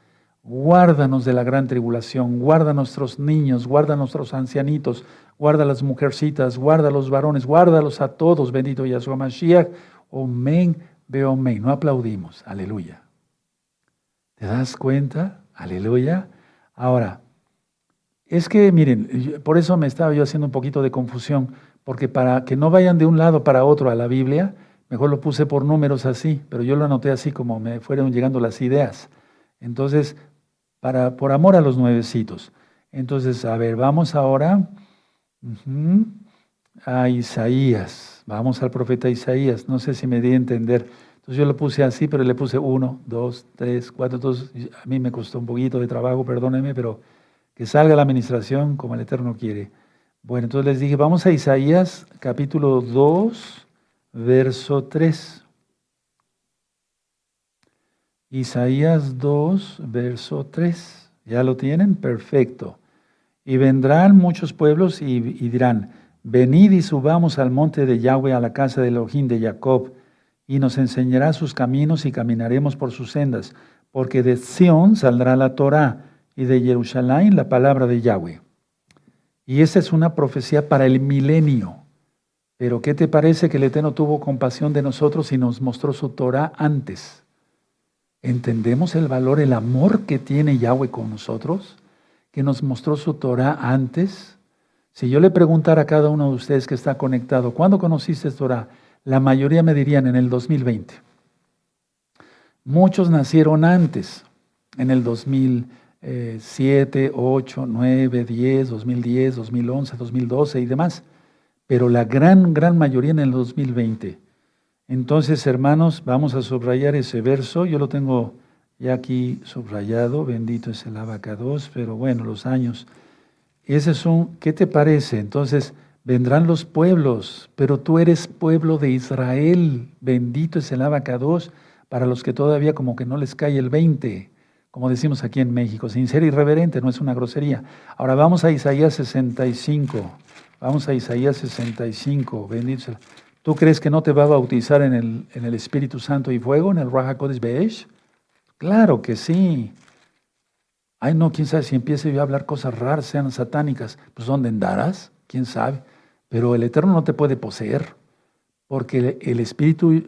[SPEAKER 1] Guárdanos de la gran tribulación, guarda a nuestros niños, guarda a nuestros ancianitos, guarda a las mujercitas, guarda a los varones, guárdalos a todos, bendito Yahshua Mashiach. Omen, veo omen. No aplaudimos, aleluya. ¿Te das cuenta? Aleluya. Ahora, es que miren, por eso me estaba yo haciendo un poquito de confusión, porque para que no vayan de un lado para otro a la Biblia, mejor lo puse por números así, pero yo lo anoté así como me fueron llegando las ideas. Entonces, para, por amor a los nuevecitos. Entonces, a ver, vamos ahora a Isaías. Vamos al profeta Isaías. No sé si me di a entender. Entonces yo lo puse así, pero le puse uno, dos, tres, cuatro. Entonces, a mí me costó un poquito de trabajo, perdónenme, pero que salga la administración como el Eterno quiere. Bueno, entonces les dije, vamos a Isaías capítulo 2, verso 3. Isaías 2, verso 3. ¿Ya lo tienen? Perfecto. Y vendrán muchos pueblos y, dirán, venid y subamos al monte de Yahweh, a la casa de Elohim de Jacob, y nos enseñará sus caminos y caminaremos por sus sendas, porque de Sión saldrá la Torah y de Jerusalén la palabra de Yahweh. Y esa es una profecía para el milenio. Pero ¿qué te parece que el Eterno tuvo compasión de nosotros y nos mostró su Torah antes? ¿Entendemos el valor, el amor que tiene Yahweh con nosotros? Que nos mostró su Torah antes. Si yo le preguntara a cada uno de ustedes que está conectado, ¿cuándo conociste Torah? La mayoría me dirían en el 2020. Muchos nacieron antes, en el 2007, 8, 9, 10, 2010, 2011, 2012 y demás. Pero la gran, gran mayoría en el 2020. Entonces, hermanos, vamos a subrayar ese verso. Yo lo tengo ya aquí subrayado, bendito es el abacados, pero bueno, los años. Ese es un, ¿qué te parece? Entonces, vendrán los pueblos, pero tú eres pueblo de Israel, bendito es el abacados, para los que todavía como que no les cae el 20. como decimos aquí en México, sin ser irreverente, no es una grosería. Ahora vamos a Isaías 65. Vamos a Isaías 65, bendito ¿Tú crees que no te va a bautizar en el, en el Espíritu Santo y fuego, en el Raja Kodesh Be'esh? Claro que sí. Ay, no, quién sabe si empiece yo a hablar cosas raras, sean satánicas. Pues ¿dónde andarás? ¿Quién sabe? Pero el Eterno no te puede poseer, porque el Espíritu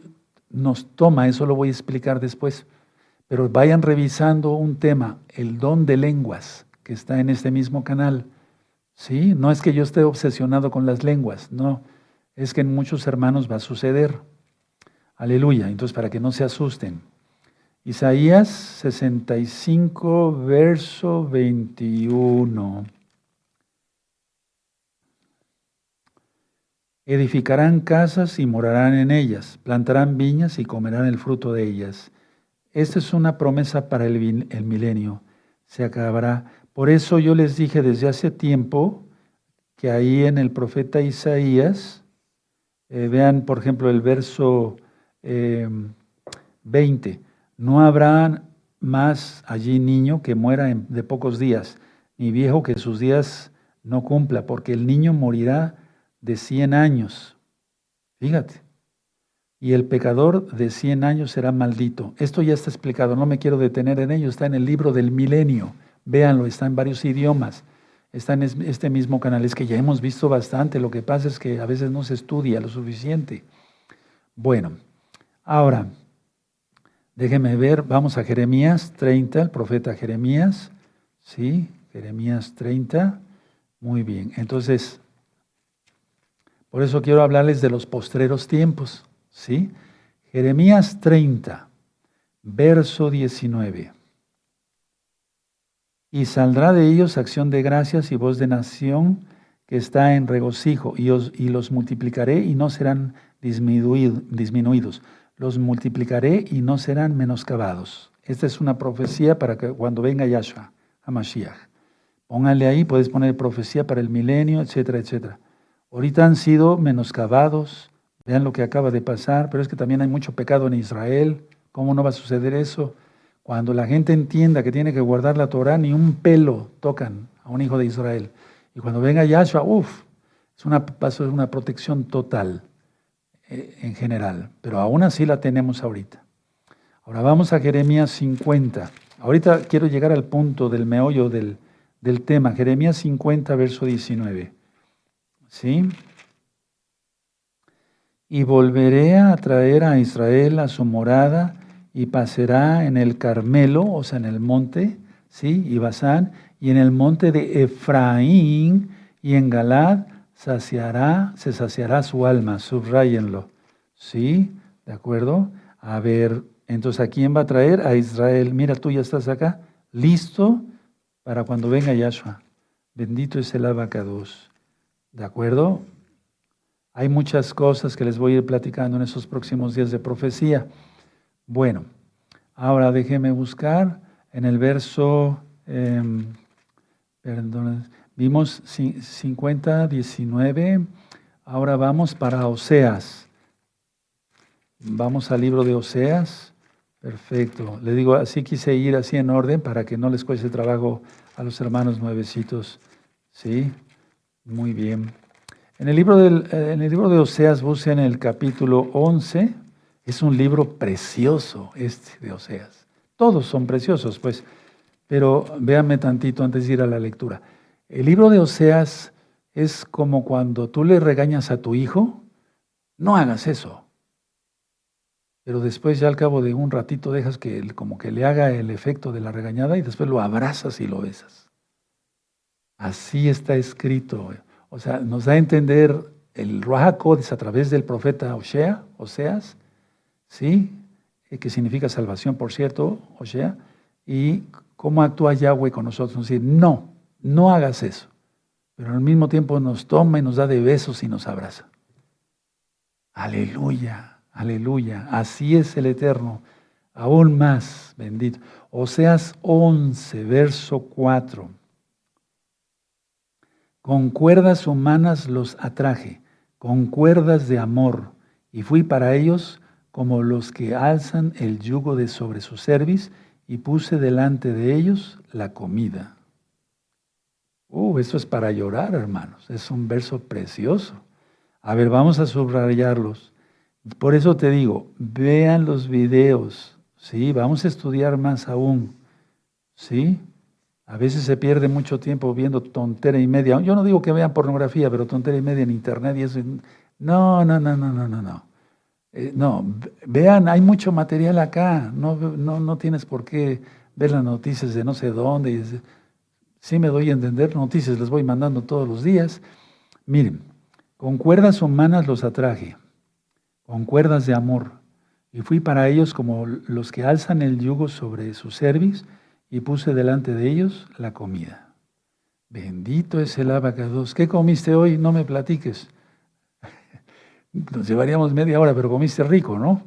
[SPEAKER 1] nos toma, eso lo voy a explicar después. Pero vayan revisando un tema, el don de lenguas, que está en este mismo canal. ¿Sí? No es que yo esté obsesionado con las lenguas, no. Es que en muchos hermanos va a suceder. Aleluya. Entonces, para que no se asusten. Isaías 65, verso 21. Edificarán casas y morarán en ellas, plantarán viñas y comerán el fruto de ellas. Esta es una promesa para el, el milenio. Se acabará. Por eso yo les dije desde hace tiempo que ahí en el profeta Isaías, eh, vean por ejemplo el verso 20, eh, no habrá más allí niño que muera de pocos días, ni viejo que sus días no cumpla, porque el niño morirá de 100 años. Fíjate. Y el pecador de 100 años será maldito. Esto ya está explicado, no me quiero detener en ello, está en el libro del milenio. Véanlo, está en varios idiomas. Está en este mismo canal. Es que ya hemos visto bastante. Lo que pasa es que a veces no se estudia lo suficiente. Bueno, ahora, déjenme ver. Vamos a Jeremías 30, el profeta Jeremías. ¿Sí? Jeremías 30. Muy bien. Entonces, por eso quiero hablarles de los postreros tiempos. ¿Sí? Jeremías 30, verso 19. Y saldrá de ellos acción de gracias y voz de nación que está en regocijo, y, y los multiplicaré y no serán disminuidos. Los multiplicaré y no serán menoscabados. Esta es una profecía para que cuando venga Yahshua, a Mashiach. Póngale ahí, puedes poner profecía para el milenio, etcétera, etcétera. Ahorita han sido menoscabados, vean lo que acaba de pasar, pero es que también hay mucho pecado en Israel. ¿Cómo no va a suceder eso? Cuando la gente entienda que tiene que guardar la Torah, ni un pelo tocan a un hijo de Israel. Y cuando venga Yahshua, uff, es una, una protección total eh, en general, pero aún así la tenemos ahorita. Ahora vamos a Jeremías 50. Ahorita quiero llegar al punto del meollo del, del tema, Jeremías 50, verso 19. ¿Sí? Y volveré a traer a Israel a su morada y pasará en el Carmelo, o sea, en el monte, ¿sí? Y Basán, y en el monte de Efraín y en Galad saciará, se saciará su alma, subrayenlo. ¿Sí? ¿De acuerdo? A ver, entonces, ¿a quién va a traer? A Israel. Mira, tú ya estás acá, listo para cuando venga Yahshua. Bendito es el abacados. ¿De acuerdo? Hay muchas cosas que les voy a ir platicando en esos próximos días de profecía. Bueno, ahora déjeme buscar en el verso, em, perdón, vimos 50, 19, ahora vamos para Oseas. Vamos al libro de Oseas. Perfecto. Le digo, así quise ir así en orden para que no les cueste trabajo a los hermanos nuevecitos. ¿Sí? Muy bien. En el libro, del, eh, en el libro de Oseas, busquen el capítulo 11. Es un libro precioso este de Oseas. Todos son preciosos, pues. Pero véanme tantito antes de ir a la lectura. El libro de Oseas es como cuando tú le regañas a tu hijo, no hagas eso. Pero después ya al cabo de un ratito dejas que como que le haga el efecto de la regañada y después lo abrazas y lo besas. Así está escrito. O sea, nos da a entender el Ruach a través del profeta Osea, Oseas, ¿sí? Eh, que significa salvación, por cierto, Osea, y cómo actúa Yahweh con nosotros. Decir, no, no hagas eso. Pero al mismo tiempo nos toma y nos da de besos y nos abraza. Aleluya, aleluya. Así es el Eterno. Aún más, bendito. Oseas 11, verso 4. Con cuerdas humanas los atraje, con cuerdas de amor, y fui para ellos como los que alzan el yugo de sobre su cerviz y puse delante de ellos la comida. Uh, eso es para llorar, hermanos. Es un verso precioso. A ver, vamos a subrayarlos. Por eso te digo, vean los videos, ¿sí? Vamos a estudiar más aún, ¿sí? A veces se pierde mucho tiempo viendo tontera y media. Yo no digo que vean pornografía, pero tontera y media en internet y eso. No, no, no, no, no, no, no. Eh, no, vean, hay mucho material acá. No, no, no tienes por qué ver las noticias de no sé dónde. Sí me doy a entender, noticias les voy mandando todos los días. Miren, con cuerdas humanas los atraje, con cuerdas de amor. Y fui para ellos como los que alzan el yugo sobre su cerviz y puse delante de ellos la comida. Bendito es el abacados. ¿Qué comiste hoy? No me platiques. Nos llevaríamos media hora, pero comiste rico, ¿no?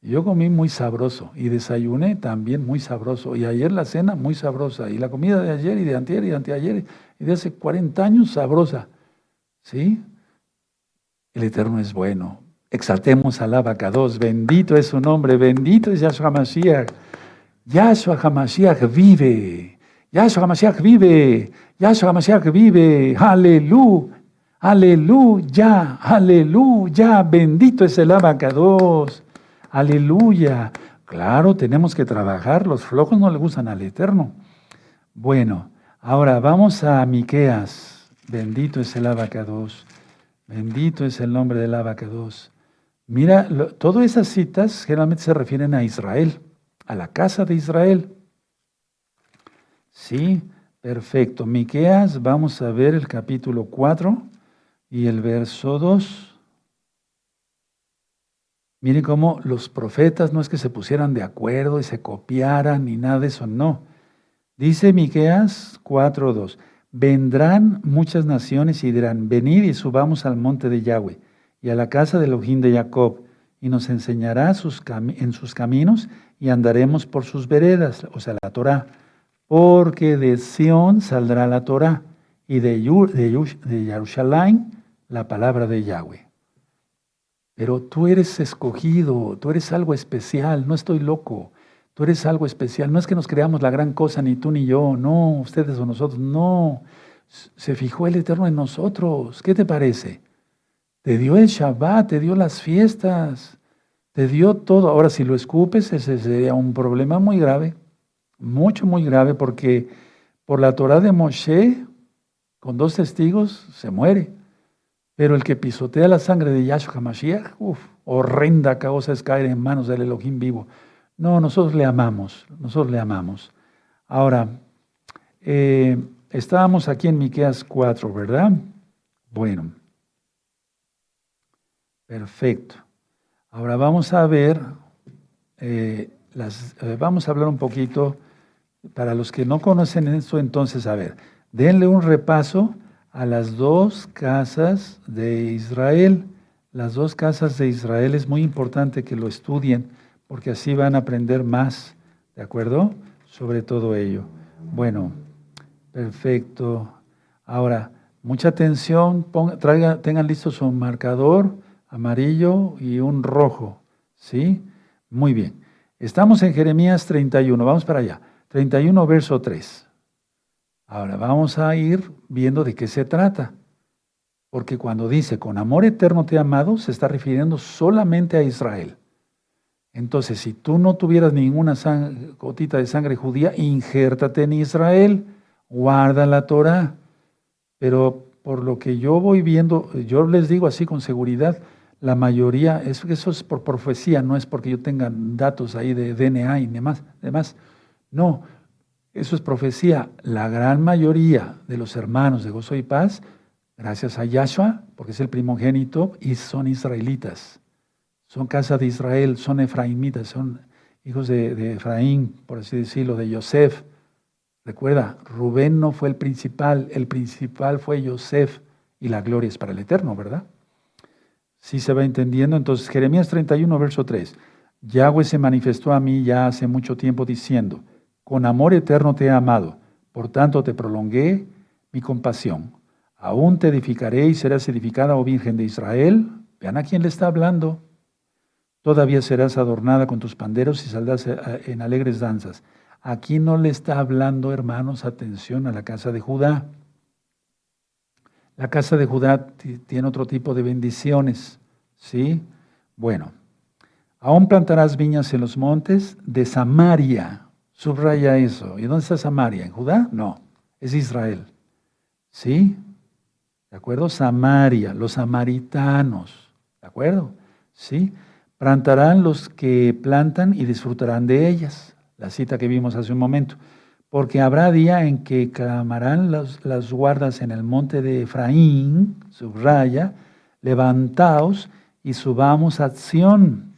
[SPEAKER 1] Yo comí muy sabroso y desayuné también muy sabroso. Y ayer la cena muy sabrosa. Y la comida de ayer y de antier y de anteayer y de hace 40 años sabrosa. ¿Sí? El Eterno es bueno. Exaltemos al abacados. Bendito es su nombre. Bendito es Yahshua Mashiach. Yahshua HaMashiach vive. Yahshua HaMashiach vive. Yahshua HaMashiach vive. Aleluya. Aleluya. Aleluya. Bendito es el abacados. Aleluya. Claro, tenemos que trabajar. Los flojos no le gustan al Eterno. Bueno, ahora vamos a Miqueas. Bendito es el abacados. Bendito es el nombre del abacados. Mira, todas esas citas generalmente se refieren a Israel a la casa de Israel. Sí, perfecto. Miqueas, vamos a ver el capítulo 4 y el verso 2. Miren cómo los profetas no es que se pusieran de acuerdo y se copiaran ni nada de eso, no. Dice Miqueas 4:2, vendrán muchas naciones y dirán, venid y subamos al monte de Yahweh y a la casa del ojín de Jacob, y nos enseñará sus en sus caminos y andaremos por sus veredas, o sea, la Torah, porque de Sión saldrá la Torah y de, de Jerusalén la palabra de Yahweh. Pero tú eres escogido, tú eres algo especial, no estoy loco, tú eres algo especial. No es que nos creamos la gran cosa, ni tú ni yo, no, ustedes o nosotros, no. Se fijó el Eterno en nosotros. ¿Qué te parece? Te dio el Shabbat, te dio las fiestas, te dio todo. Ahora, si lo escupes, ese sería un problema muy grave, mucho, muy grave, porque por la Torah de Moshe, con dos testigos, se muere. Pero el que pisotea la sangre de Yahshua HaMashiach, uff, horrenda causa es caer en manos del Elohim vivo. No, nosotros le amamos, nosotros le amamos. Ahora, eh, estábamos aquí en Miqueas 4, ¿verdad? Bueno, perfecto. Ahora vamos a ver, eh, las, eh, vamos a hablar un poquito, para los que no conocen esto, entonces, a ver, denle un repaso a las dos casas de Israel. Las dos casas de Israel es muy importante que lo estudien, porque así van a aprender más, ¿de acuerdo? Sobre todo ello. Bueno, perfecto. Ahora, mucha atención, tengan listo su marcador amarillo y un rojo. ¿Sí? Muy bien. Estamos en Jeremías 31, vamos para allá. 31, verso 3. Ahora vamos a ir viendo de qué se trata. Porque cuando dice, con amor eterno te he amado, se está refiriendo solamente a Israel. Entonces, si tú no tuvieras ninguna gotita de sangre judía, injértate en Israel, guarda la Torah. Pero por lo que yo voy viendo, yo les digo así con seguridad, la mayoría, eso, eso es por profecía, no es porque yo tenga datos ahí de DNA y demás. No, eso es profecía. La gran mayoría de los hermanos de Gozo y Paz, gracias a Yahshua, porque es el primogénito, y son israelitas. Son casa de Israel, son efraimitas, son hijos de, de Efraín, por así decirlo, de Yosef. Recuerda, Rubén no fue el principal, el principal fue Yosef, y la gloria es para el Eterno, ¿verdad? Si se va entendiendo, entonces Jeremías 31, verso 3. Yahweh se manifestó a mí ya hace mucho tiempo diciendo, con amor eterno te he amado, por tanto te prolongué mi compasión. Aún te edificaré y serás edificada, oh Virgen de Israel. Vean a quién le está hablando. Todavía serás adornada con tus panderos y saldrás eh, en alegres danzas. Aquí no le está hablando, hermanos, atención a la casa de Judá. La casa de Judá tiene otro tipo de bendiciones, ¿sí? Bueno, aún plantarás viñas en los montes de Samaria. Subraya eso. ¿Y dónde está Samaria? ¿En Judá? No, es Israel. ¿Sí? ¿De acuerdo? Samaria, los samaritanos. ¿De acuerdo? ¿Sí? Plantarán los que plantan y disfrutarán de ellas. La cita que vimos hace un momento. Porque habrá día en que clamarán las, guardas en el monte de Efraín, subraya, levantaos y subamos a acción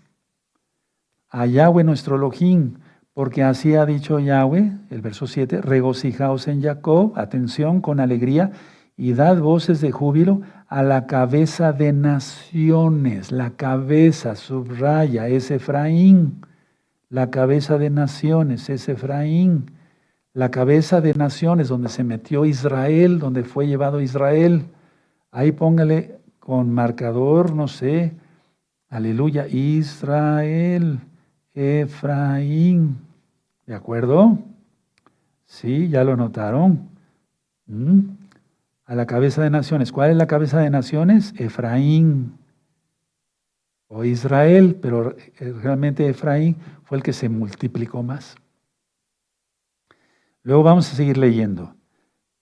[SPEAKER 1] a Yahweh nuestro Elohim, porque así ha dicho Yahweh, el verso 7, regocijaos en Jacob, atención, con alegría, y dad voces de júbilo a la cabeza de naciones. La cabeza, subraya, es Efraín. La cabeza de naciones es Efraín. La cabeza de naciones, donde se metió Israel, donde fue llevado Israel. Ahí póngale con marcador, no sé, aleluya, Israel. Efraín. ¿De acuerdo? Sí, ya lo notaron. ¿Mm? A la cabeza de naciones. ¿Cuál es la cabeza de naciones? Efraín o Israel, pero eh, realmente Efraín fue el que se multiplicó más. Luego vamos a seguir leyendo.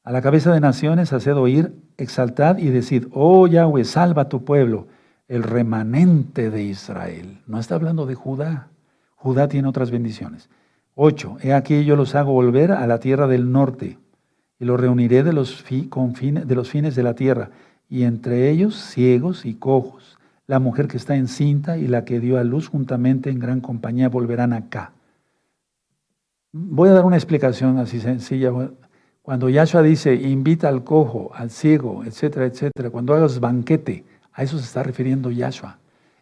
[SPEAKER 1] A la cabeza de naciones haced oír, exaltad y decid, oh Yahweh, salva a tu pueblo, el remanente de Israel. No está hablando de Judá. Judá tiene otras bendiciones. 8. He aquí yo los hago volver a la tierra del norte y los reuniré de los, de los fines de la tierra, y entre ellos ciegos y cojos. La mujer que está encinta y la que dio a luz juntamente en gran compañía volverán acá. Voy a dar una explicación así sencilla. Cuando Yahshua dice, invita al cojo, al ciego, etcétera, etcétera, cuando hagas banquete, a eso se está refiriendo Yahshua.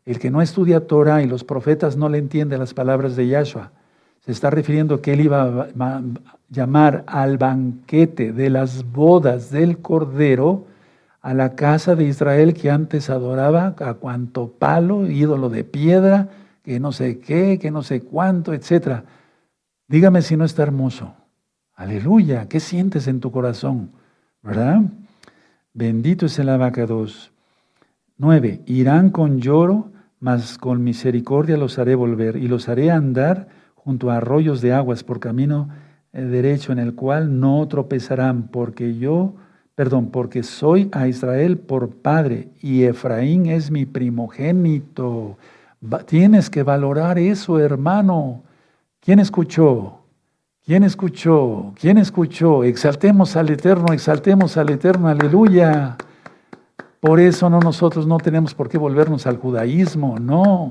[SPEAKER 1] El que no estudia Torah y los profetas no le entiende las palabras de Yahshua. Se está refiriendo que él iba a llamar al banquete de las bodas del Cordero a la casa de Israel que antes adoraba a cuanto palo, ídolo de piedra, que no sé qué, que no sé cuánto, etc. Dígame si no está hermoso. Aleluya, ¿qué sientes en tu corazón? ¿Verdad? Bendito es el abacados. 9. Irán con lloro, mas con misericordia los haré volver y los haré andar junto a arroyos de aguas por camino eh, derecho en el cual no tropezarán, porque yo, perdón, porque soy a Israel por padre y Efraín es mi primogénito. Tienes que valorar eso, hermano. ¿Quién escuchó? ¿Quién escuchó? ¿Quién escuchó? Exaltemos al Eterno, exaltemos al Eterno, aleluya. Por eso no nosotros no tenemos por qué volvernos al judaísmo, no.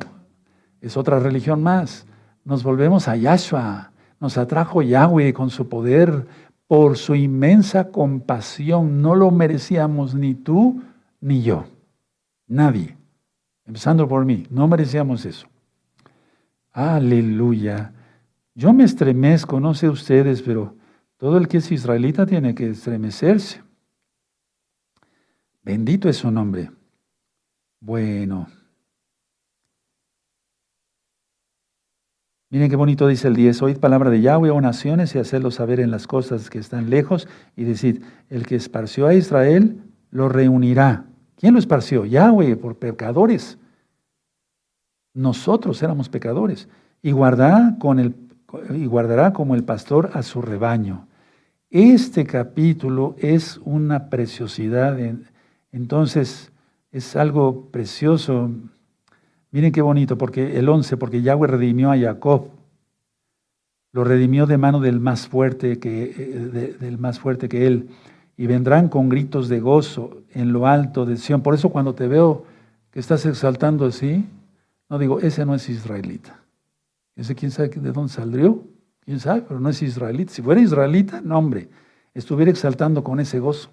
[SPEAKER 1] Es otra religión más. Nos volvemos a Yahshua. Nos atrajo Yahweh con su poder por su inmensa compasión. No lo merecíamos ni tú ni yo. Nadie. Empezando por mí. No merecíamos eso. Aleluya. Yo me estremezco, no sé ustedes, pero todo el que es israelita tiene que estremecerse. Bendito es su nombre. Bueno. Miren qué bonito dice el 10. Oíd palabra de Yahweh, o naciones, y hacedlo saber en las cosas que están lejos, y decid, el que esparció a Israel lo reunirá. ¿Quién lo esparció? Yahweh, por pecadores. Nosotros éramos pecadores. Y guardará, con el, y guardará como el pastor a su rebaño. Este capítulo es una preciosidad. En, entonces, es algo precioso. Miren qué bonito, porque el 11, porque Yahweh redimió a Jacob. Lo redimió de mano del más fuerte que, eh, del más fuerte que él. Y vendrán con gritos de gozo en lo alto de Sión. Por eso cuando te veo que estás exaltando así, no digo, ese no es israelita. Ese quién sabe de dónde saldrió, quién sabe, pero no es israelita. Si fuera israelita, no hombre, estuviera exaltando con ese gozo.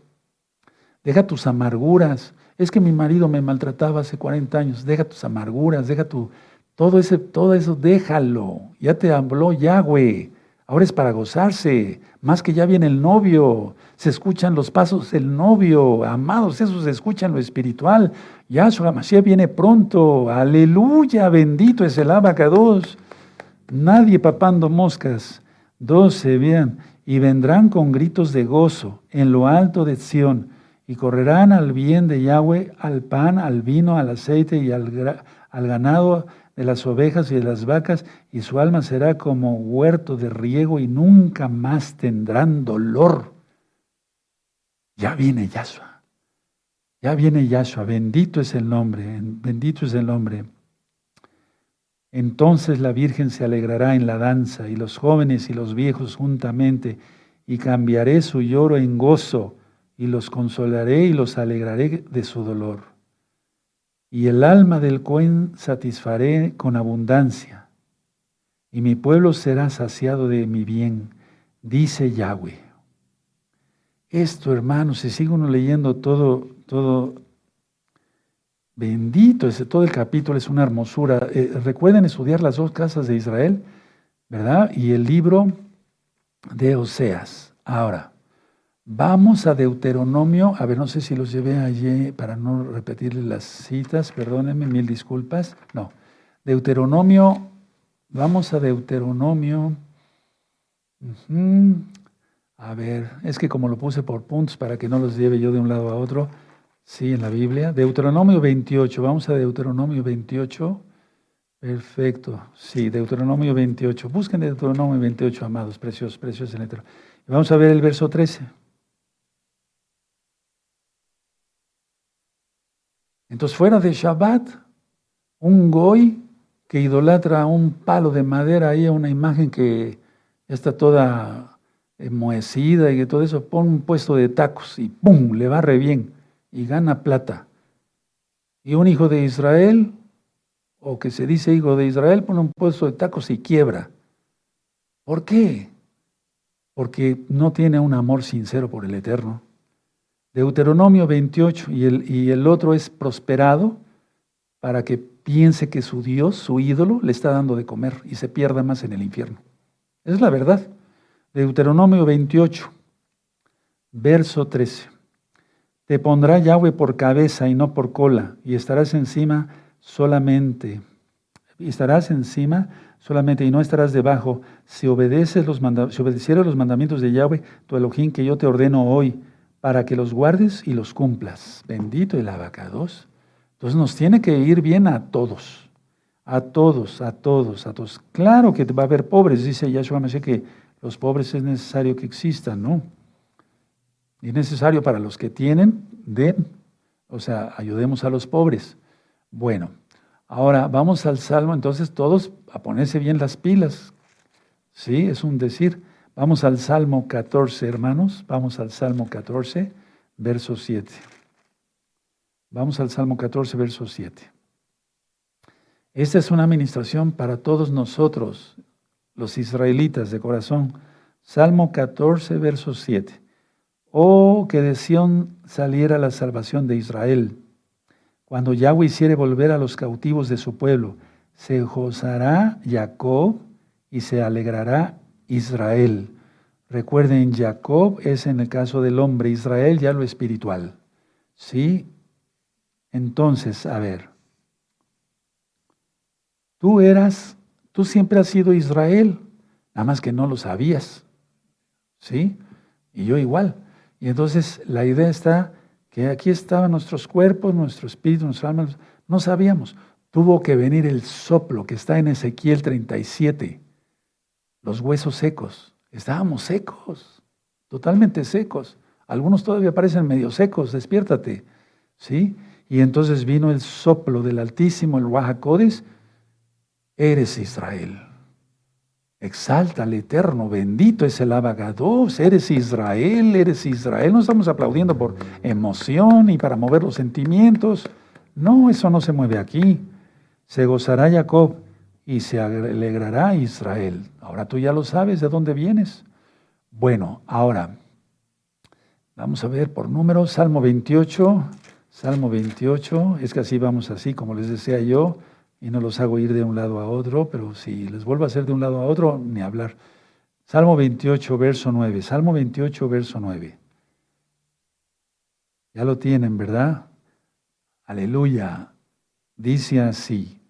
[SPEAKER 1] Deja tus amarguras. Es que mi marido me maltrataba hace 40 años. Deja tus amarguras, deja tu... Todo, ese, todo eso, déjalo. Ya te habló Yahweh. Ahora es para gozarse. Más que ya viene el novio. Se escuchan los pasos del novio. Amados, eso se escucha en lo espiritual. Yahshua Mashiach viene pronto. Aleluya. Bendito es el abacados. Nadie papando moscas. 12, bien, y vendrán con gritos de gozo en lo alto de Sión, y correrán al bien de Yahweh, al pan, al vino, al aceite y al, al ganado de las ovejas y de las vacas, y su alma será como huerto de riego y nunca más tendrán dolor. Ya viene Yahshua. Ya viene Yahshua. Bendito es el nombre. Bendito es el nombre. Entonces la Virgen se alegrará en la danza, y los jóvenes y los viejos juntamente, y cambiaré su lloro en gozo, y los consolaré y los alegraré de su dolor y el alma del Cohen satisfaré con abundancia, y mi pueblo será saciado de mi bien, dice Yahweh. Esto, hermanos, si sigue uno leyendo todo, todo, bendito, ese, todo el capítulo es una hermosura. Eh, recuerden estudiar las dos casas de Israel, ¿verdad? Y el libro de Oseas. Ahora, Vamos a Deuteronomio, a ver, no sé si los llevé allí para no repetirles las citas, perdónenme, mil disculpas. No, Deuteronomio, vamos a Deuteronomio. A ver, es que como lo puse por puntos para que no los lleve yo de un lado a otro, sí, en la Biblia. Deuteronomio 28, vamos a Deuteronomio 28. Perfecto, sí, Deuteronomio 28. Busquen Deuteronomio 28, amados, preciosos, preciosos en letra. Vamos a ver el verso 13. Entonces, fuera de Shabbat, un goy que idolatra un palo de madera ahí a una imagen que ya está toda enmohecida y todo eso, pone un puesto de tacos y ¡pum! le va re bien y gana plata. Y un hijo de Israel, o que se dice hijo de Israel, pone un puesto de tacos y quiebra. ¿Por qué? Porque no tiene un amor sincero por el Eterno. Deuteronomio 28, y el, y el otro es prosperado para que piense que su Dios, su ídolo, le está dando de comer y se pierda más en el infierno. Es la verdad. Deuteronomio 28, verso 13. Te pondrá Yahweh por cabeza y no por cola, y estarás encima solamente. Y estarás encima solamente y no estarás debajo. Si obedeces los si obedecieras los mandamientos de Yahweh, tu Elohim, que yo te ordeno hoy, para que los guardes y los cumplas. Bendito el abacados. Entonces nos tiene que ir bien a todos, a todos, a todos, a todos. Claro que va a haber pobres, dice Yahshua Mashiach que los pobres es necesario que existan, ¿no? Y es necesario para los que tienen, den, o sea, ayudemos a los pobres. Bueno, ahora vamos al Salmo, entonces todos a ponerse bien las pilas. Sí, es un decir. Vamos al Salmo 14, hermanos. Vamos al Salmo 14, verso 7. Vamos al Salmo 14, verso 7. Esta es una administración para todos nosotros, los israelitas de corazón. Salmo 14, verso 7. Oh, que de Sión saliera la salvación de Israel. Cuando Yahweh hiciere volver a los cautivos de su pueblo, se gozará Jacob y se alegrará Israel. Recuerden, Jacob es en el caso del hombre, Israel ya lo espiritual. ¿Sí? Entonces, a ver, tú eras, tú siempre has sido Israel, nada más que no lo sabías. ¿Sí? Y yo igual. Y entonces la idea está que aquí estaban nuestros cuerpos, nuestro espíritu, nuestras almas, no sabíamos. Tuvo que venir el soplo que está en Ezequiel 37 los huesos secos. Estábamos secos, totalmente secos. Algunos todavía parecen medio secos, despiértate. ¿Sí? Y entonces vino el soplo del Altísimo, el Wahacodes. Eres Israel. Exalta al Eterno, bendito es el abagados, eres Israel, eres Israel. No estamos aplaudiendo por emoción y para mover los sentimientos. No, eso no se mueve aquí. Se gozará Jacob y se alegrará Israel. Ahora tú ya lo sabes de dónde vienes. Bueno, ahora vamos a ver por número, Salmo 28, Salmo 28, es que así vamos así, como les decía yo, y no los hago ir de un lado a otro, pero si les vuelvo a hacer de un lado a otro, ni hablar. Salmo 28, verso 9, Salmo 28, verso 9. Ya lo tienen, ¿verdad? Aleluya. Dice así.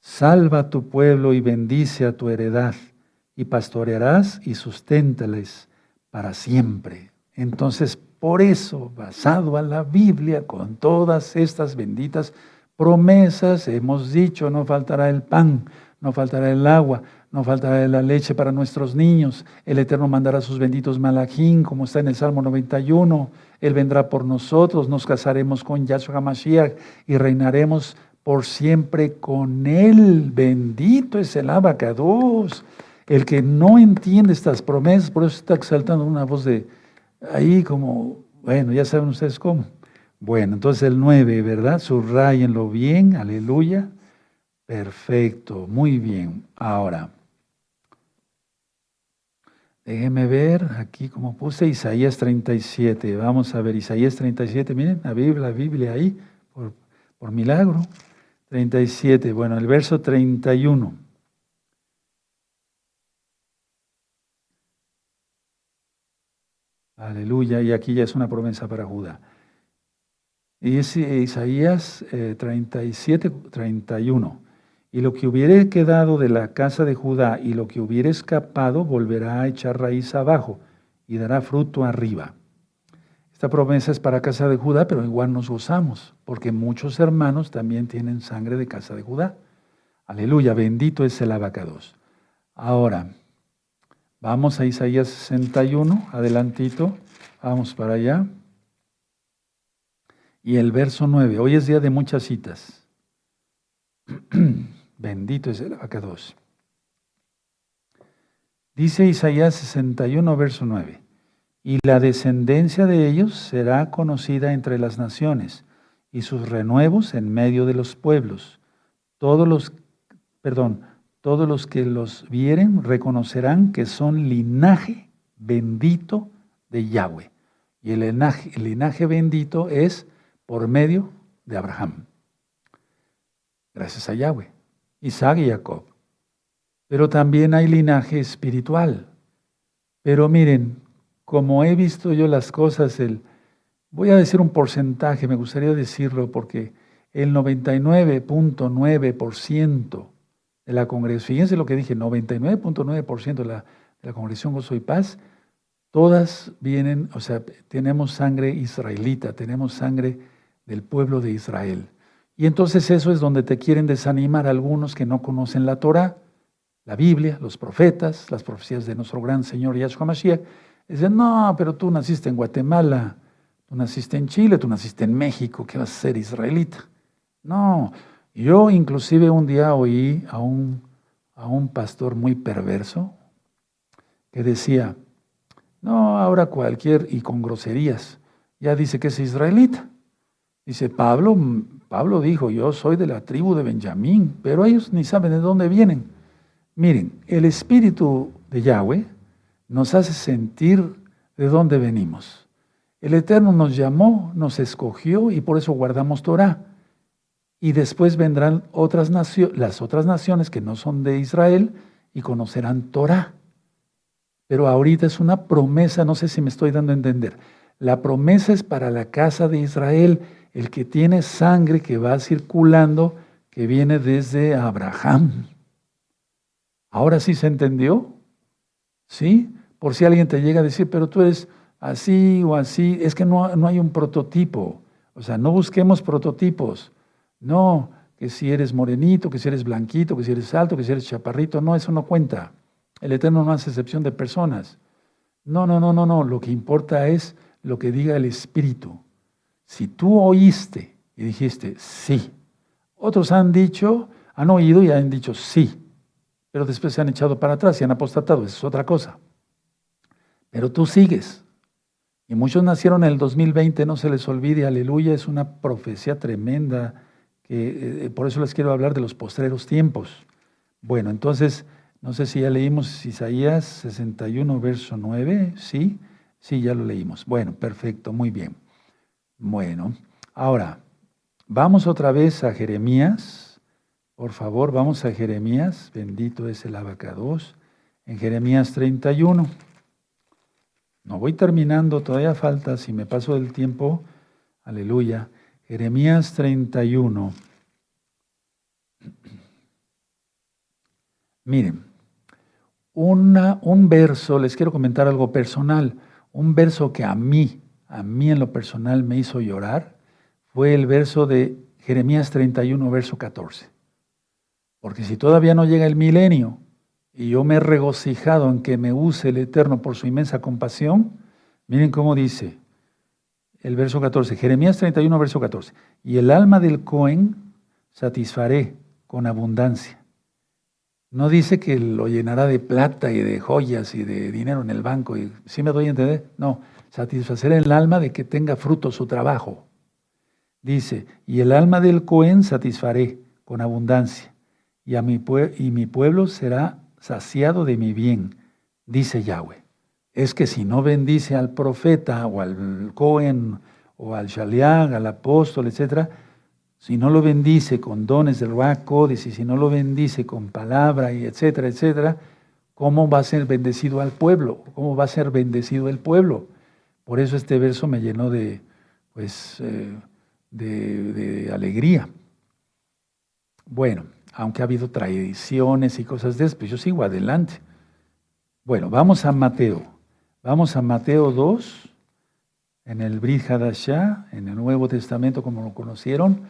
[SPEAKER 1] Salva a tu pueblo y bendice a tu heredad, y pastorearás y susténtales para siempre. Entonces, por eso, basado en la Biblia, con todas estas benditas promesas, hemos dicho, no faltará el pan, no faltará el agua, no faltará la leche para nuestros niños. El Eterno mandará sus benditos malajín, como está en el Salmo 91. Él vendrá por nosotros, nos casaremos con Yahshua HaMashiach y reinaremos por siempre con Él. Bendito es el abacados. El que no entiende estas promesas, por eso está exaltando una voz de ahí como, bueno, ya saben ustedes cómo. Bueno, entonces el 9, ¿verdad? Subrayenlo bien, aleluya. Perfecto, muy bien. Ahora, déjenme ver aquí como puse Isaías 37. Vamos a ver Isaías 37. Miren, la Biblia, la Biblia ahí, por, por milagro. 37, bueno, el verso 31. Aleluya, y aquí ya es una promesa para Judá. Y es Isaías 37, 31. Y lo que hubiere quedado de la casa de Judá y lo que hubiere escapado volverá a echar raíz abajo y dará fruto arriba. Esta promesa es para casa de Judá, pero igual nos gozamos, porque muchos hermanos también tienen sangre de casa de Judá. Aleluya, bendito es el abacados. Ahora, vamos a Isaías 61, adelantito, vamos para allá. Y el verso 9, hoy es día de muchas citas. Bendito es el abacados. Dice Isaías 61, verso 9. Y la descendencia de ellos será conocida entre las naciones, y sus renuevos en medio de los pueblos. Todos los, perdón, todos los que los vieren reconocerán que son linaje bendito de Yahweh. Y el linaje, el linaje bendito es por medio de Abraham. Gracias a Yahweh. Isaac y Jacob. Pero también hay linaje espiritual. Pero miren, como he visto yo las cosas, el, voy a decir un porcentaje, me gustaría decirlo porque el 99.9% de la congregación, fíjense lo que dije, 99.9% de la, de la congregación Gozo y Paz, todas vienen, o sea, tenemos sangre israelita, tenemos sangre del pueblo de Israel. Y entonces eso es donde te quieren desanimar algunos que no conocen la Torah, la Biblia, los profetas, las profecías de nuestro gran Señor Yahshua Mashiach. Dicen, no, pero tú naciste en Guatemala, tú naciste en Chile, tú naciste en México, ¿qué vas a ser israelita? No, yo inclusive un día oí a un, a un pastor muy perverso que decía, no, ahora cualquier, y con groserías, ya dice que es israelita. Dice Pablo, Pablo dijo, yo soy de la tribu de Benjamín, pero ellos ni saben de dónde vienen. Miren, el Espíritu de Yahweh nos hace sentir de dónde venimos. El Eterno nos llamó, nos escogió y por eso guardamos Torah. Y después vendrán otras las otras naciones que no son de Israel y conocerán Torah. Pero ahorita es una promesa, no sé si me estoy dando a entender. La promesa es para la casa de Israel el que tiene sangre que va circulando, que viene desde Abraham. ¿Ahora sí se entendió? ¿Sí? Por si alguien te llega a decir, pero tú eres así o así, es que no, no hay un prototipo. O sea, no busquemos prototipos. No, que si eres morenito, que si eres blanquito, que si eres alto, que si eres chaparrito, no, eso no cuenta. El Eterno no hace excepción de personas. No, no, no, no, no. Lo que importa es lo que diga el Espíritu. Si tú oíste y dijiste sí, otros han dicho, han oído y han dicho sí, pero después se han echado para atrás y han apostatado, eso es otra cosa. Pero tú sigues. Y muchos nacieron en el 2020, no se les olvide, aleluya, es una profecía tremenda, que eh, por eso les quiero hablar de los postreros tiempos. Bueno, entonces, no sé si ya leímos Isaías 61, verso 9, ¿sí? Sí, ya lo leímos. Bueno, perfecto, muy bien. Bueno, ahora, vamos otra vez a Jeremías. Por favor, vamos a Jeremías. Bendito es el abacados. En Jeremías 31. No voy terminando, todavía falta, si me paso del tiempo, aleluya. Jeremías 31. Miren, un verso, les quiero comentar algo personal, un verso que a mí, a mí en lo personal me hizo llorar, fue el verso de Jeremías 31, verso 14. Porque si todavía no llega el milenio y yo me he regocijado en que me use el Eterno por su inmensa compasión, miren cómo dice el verso 14, Jeremías 31, verso 14, y el alma del Cohen satisfaré con abundancia. No dice que lo llenará de plata y de joyas y de dinero en el banco. Y, ¿Sí me doy a entender? No, satisfacer el alma de que tenga fruto su trabajo. Dice, y el alma del Cohen satisfaré con abundancia, y, a mi, pueblo será saciado de mi bien, dice Yahweh. Es que si no bendice al profeta o al Cohen o al Shaliag, al apóstol, etc., si no lo bendice con dones del Ruach y si no lo bendice con palabra y etcétera, etcétera, ¿cómo va a ser bendecido al pueblo? ¿Cómo va a ser bendecido el pueblo? Por eso este verso me llenó de, pues, eh, de, alegría. Bueno, aunque ha habido tradiciones y cosas de eso, pues yo sigo adelante. Bueno, vamos a Mateo. Vamos a Mateo 2, en el Brit Hadashah, en el Nuevo Testamento como lo conocieron.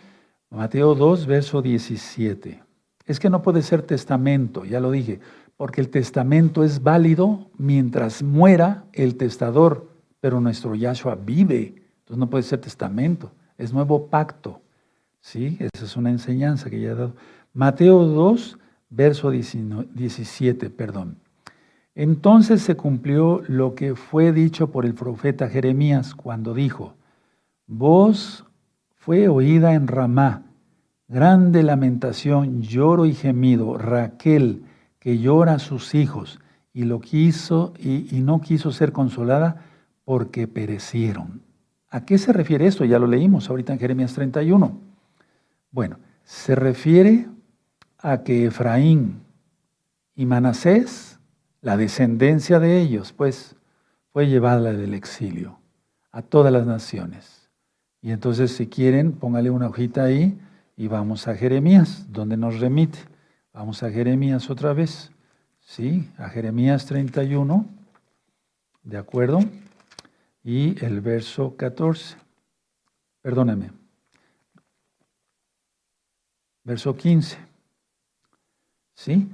[SPEAKER 1] Mateo 2, verso 17. Es que no puede ser testamento, ya lo dije, porque el testamento es válido mientras muera el testador, pero nuestro Yahshua vive, entonces no puede ser testamento, es nuevo pacto. ¿Sí? Esa es una enseñanza que ya he dado. Mateo 2, verso 17, perdón. Entonces se cumplió lo que fue dicho por el profeta Jeremías cuando dijo, vos fue oída en Ramá, grande lamentación, lloro y gemido, Raquel que llora a sus hijos y lo quiso y no quiso ser consolada porque perecieron. ¿A qué se refiere esto? Ya lo leímos ahorita en Jeremías 31. Bueno, se refiere a que Efraín y Manasés, la descendencia de ellos, pues, fue llevada del exilio a todas las naciones. Y entonces, si quieren, póngale una hojita ahí y vamos a Jeremías, donde nos remite. Vamos a Jeremías otra vez. ¿Sí? A Jeremías 31. ¿De acuerdo? Y el verso 14. Perdóneme. Verso 15. ¿Sí?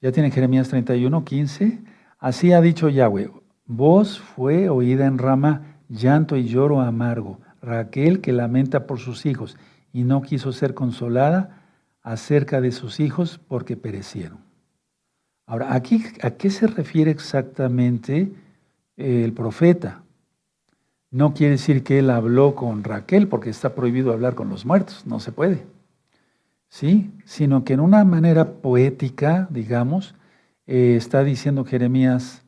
[SPEAKER 1] Ya tiene Jeremías 31, 15. Así ha dicho Yahweh. Voz fue oída en rama, llanto y lloro amargo Raquel que lamenta por sus hijos y no quiso ser consolada acerca de sus hijos porque perecieron. Ahora, aquí, ¿a qué se refiere exactamente el profeta? No quiere decir que él habló con Raquel porque está prohibido hablar con los muertos, no se puede. ¿Sí? Sino que en una manera poética, digamos, eh, está diciendo Jeremías,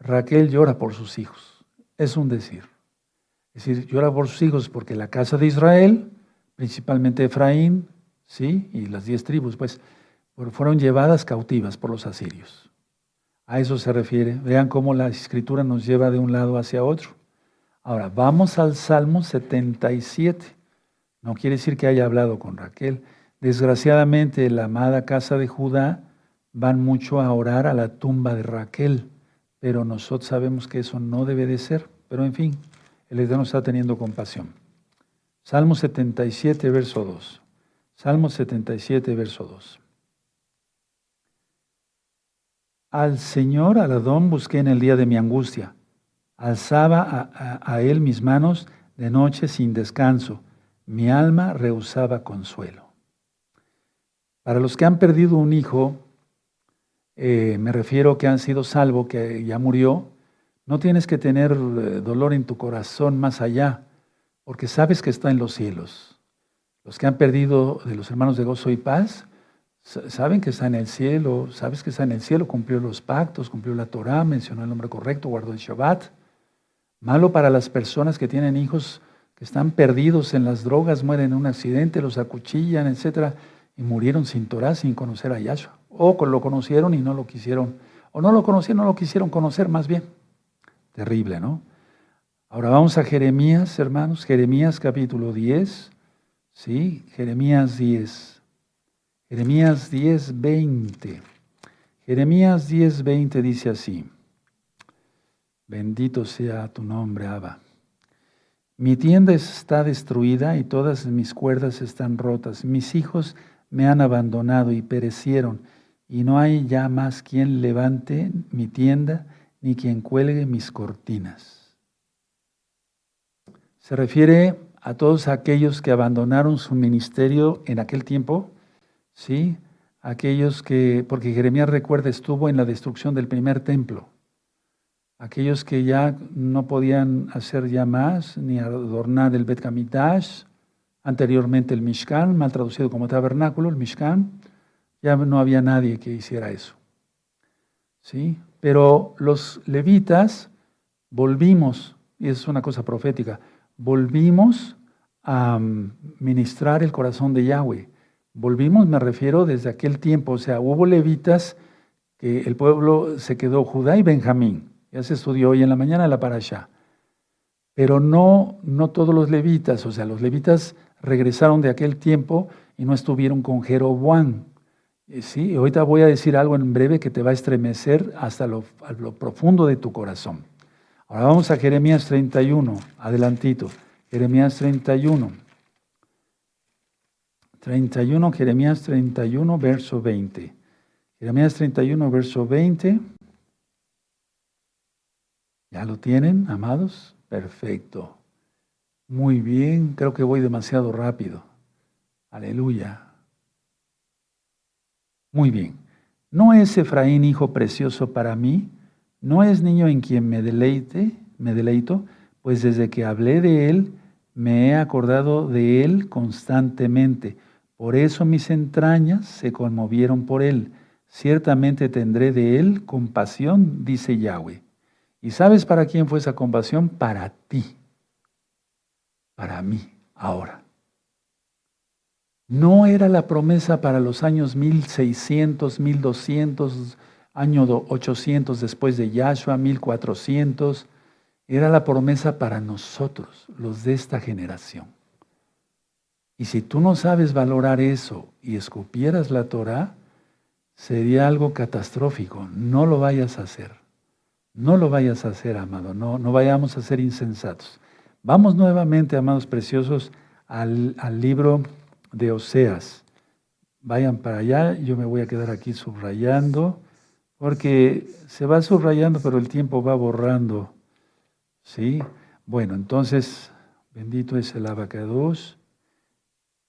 [SPEAKER 1] Raquel llora por sus hijos. Es un decir. Es decir, llora por sus hijos porque la casa de Israel, principalmente Efraín, ¿sí? y las diez tribus, pues fueron llevadas cautivas por los asirios. A eso se refiere. Vean cómo la escritura nos lleva de un lado hacia otro. Ahora, vamos al Salmo 77. No quiere decir que haya hablado con Raquel. Desgraciadamente, la amada casa de Judá van mucho a orar a la tumba de Raquel, pero nosotros sabemos que eso no debe de ser. Pero en fin, el Eterno está teniendo compasión. Salmo 77, verso 2. Salmo 77, verso 2. Al Señor, al Adón, busqué en el día de mi angustia. Alzaba a, él mis manos de noche sin descanso. Mi alma rehusaba consuelo. Para los que han perdido un hijo, eh, me refiero que han sido salvos, que ya murió, no tienes que tener eh, dolor en tu corazón más allá, porque sabes que está en los cielos. Los que han perdido de los hermanos de gozo y paz, saben que está en el cielo, sabes que está en el cielo, cumplió los pactos, cumplió la Torah, mencionó el nombre correcto, guardó el Shabbat. Malo para las personas que tienen hijos que están perdidos en las drogas, mueren en un accidente, los acuchillan, etc. Y murieron sin Torah, sin conocer a Yahshua. O lo conocieron y no lo quisieron, o no lo conocieron, no lo quisieron conocer más bien. Terrible, ¿no? Ahora vamos a Jeremías, hermanos, Jeremías capítulo 10, ¿sí? Jeremías 10. Jeremías 10, 20. Jeremías 10:20 dice así, bendito sea tu nombre, Abba. Mi tienda está destruida y todas mis cuerdas están rotas. Mis hijos me han abandonado y perecieron, y no hay ya más quien levante mi tienda ni quien cuelgue mis cortinas. Se refiere a todos aquellos que abandonaron su ministerio en aquel tiempo, ¿sí? Aquellos que, porque Jeremías recuerda, estuvo en la destrucción del primer templo. Aquellos que ya no podían hacer ya más, ni adornar el Bet Kamitash, anteriormente el Mishkan, mal traducido como tabernáculo, el Mishkan, ya no había nadie que hiciera eso. ¿Sí? Pero los levitas volvimos, y es una cosa profética, volvimos a mm, ministrar el corazón de Yahweh. Volvimos, me refiero desde aquel tiempo, o sea, hubo levitas que el pueblo se quedó Judá y Benjamín. Ya se estudió hoy en la mañana la parasha. Pero no, no todos los levitas, o sea, los levitas regresaron de aquel tiempo y no estuvieron con Jeroboam. Eh, sí, ahorita voy a decir algo en breve que te va a estremecer hasta lo, lo profundo de tu corazón. Ahora vamos a Jeremías 31, adelantito. Jeremías 31. 31, Jeremías 31, verso 20. Jeremías 31, verso 20. ¿Ya lo tienen, amados? Perfecto. Muy bien, creo que voy demasiado rápido. Aleluya. Muy bien. ¿No es Efraín hijo precioso para mí? ¿No es niño en quien me deleite, me deleito? Pues desde que hablé de él, me he acordado de él constantemente. Por eso mis entrañas se conmovieron por él. Ciertamente tendré de él compasión, dice Yahweh. ¿Y sabes para quién fue esa compasión? Para ti. Para mí, ahora. No era la promesa para los años 1600, 1200, año 800 después de Yahshua, 1400, era la promesa para nosotros, los de esta generación. Y si tú no sabes valorar eso y escupieras la Torah, sería algo catastrófico. No lo vayas a hacer. No lo vayas a hacer, amado. No, no vayamos a ser insensatos. Vamos nuevamente, amados preciosos, al, al libro de Oseas. Vayan para allá, yo me voy a quedar aquí subrayando porque se va subrayando, pero el tiempo va borrando. ¿Sí? Bueno, entonces, bendito es el abacados.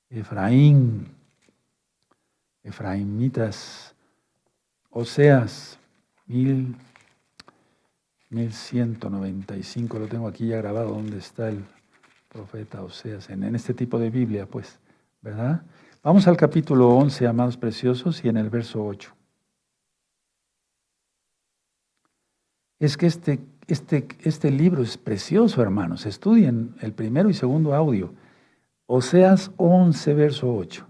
[SPEAKER 1] Efraín, Efraimitas, Oseas, mil, 1195, lo tengo aquí ya grabado, donde está el profeta Oseas, en, en este tipo de Biblia, pues, ¿verdad? Vamos al capítulo 11, amados preciosos, y en el verso 8. es que este, este, este libro es precioso, hermanos. Estudien el primero y segundo audio. Oseas 11, verso 8.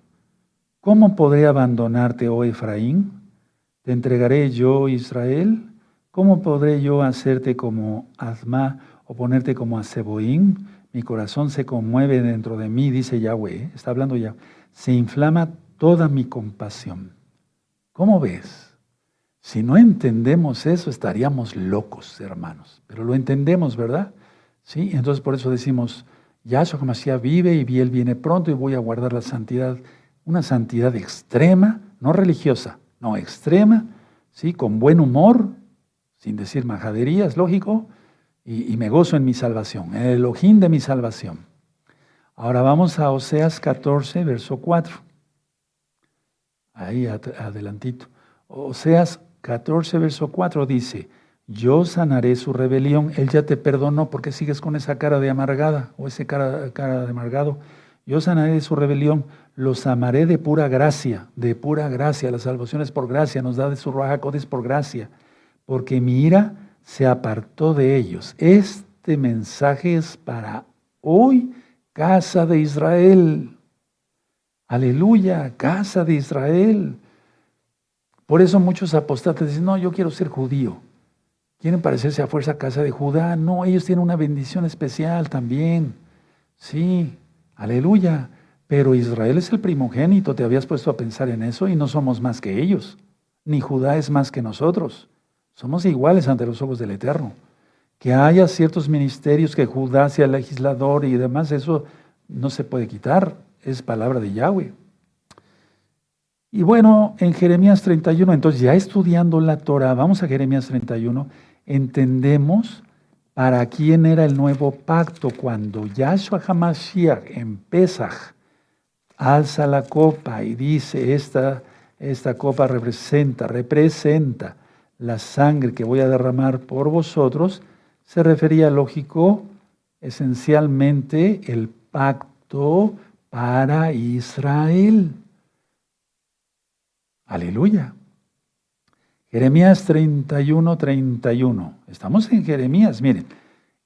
[SPEAKER 1] ¿Cómo podré abandonarte, oh Efraín? ¿Te entregaré yo, Israel? ¿Cómo podré yo hacerte como Azma o ponerte como a Mi corazón se conmueve dentro de mí, dice Yahweh. ¿eh? Está hablando ya. Se inflama toda mi compasión. ¿Cómo ves? Si no entendemos eso, estaríamos locos, hermanos. Pero lo entendemos, ¿verdad? Sí, entonces por eso decimos, Yahshua Hamashiach vive y él viene pronto y voy a guardar la santidad, una santidad extrema, no religiosa, no extrema, sí, con buen humor, sin decir majaderías, lógico, y, me gozo en mi salvación, en el ojín de mi salvación. Ahora vamos a Oseas 14, verso 4. Ahí adelantito. Oseas 14, verso 4 dice, yo sanaré su rebelión. Él ya te perdonó, porque sigues con esa cara de amargada o ese cara, cara de amargado? Yo sanaré su rebelión, los amaré de pura gracia, de pura gracia. La salvación es por gracia, nos da de su rajacodes por gracia, porque mi ira se apartó de ellos. Este mensaje es para hoy, casa de Israel. Aleluya, casa de Israel. Por eso muchos apostatas dicen, no, yo quiero ser judío. Quieren parecerse a fuerza casa de Judá. No, ellos tienen una bendición especial también. Sí, aleluya. Pero Israel es el primogénito, te habías puesto a pensar en eso y no somos más que ellos. ni Judá es más que nosotros. Somos iguales ante los ojos del Eterno. Que haya ciertos ministerios, que Judá sea legislador y demás, eso no se puede quitar, es palabra de Yahweh. Y bueno, en Jeremías 31, entonces ya estudiando la Torah, vamos a Jeremías 31, entendemos para quién era el nuevo pacto cuando Yahshua HaMashiach en Pesach alza la copa y dice, esta, esta copa representa, representa la sangre que voy a derramar por vosotros, se refería, lógico, esencialmente el pacto para Israel. Aleluya. Jeremías 31, 31. Estamos en Jeremías, miren.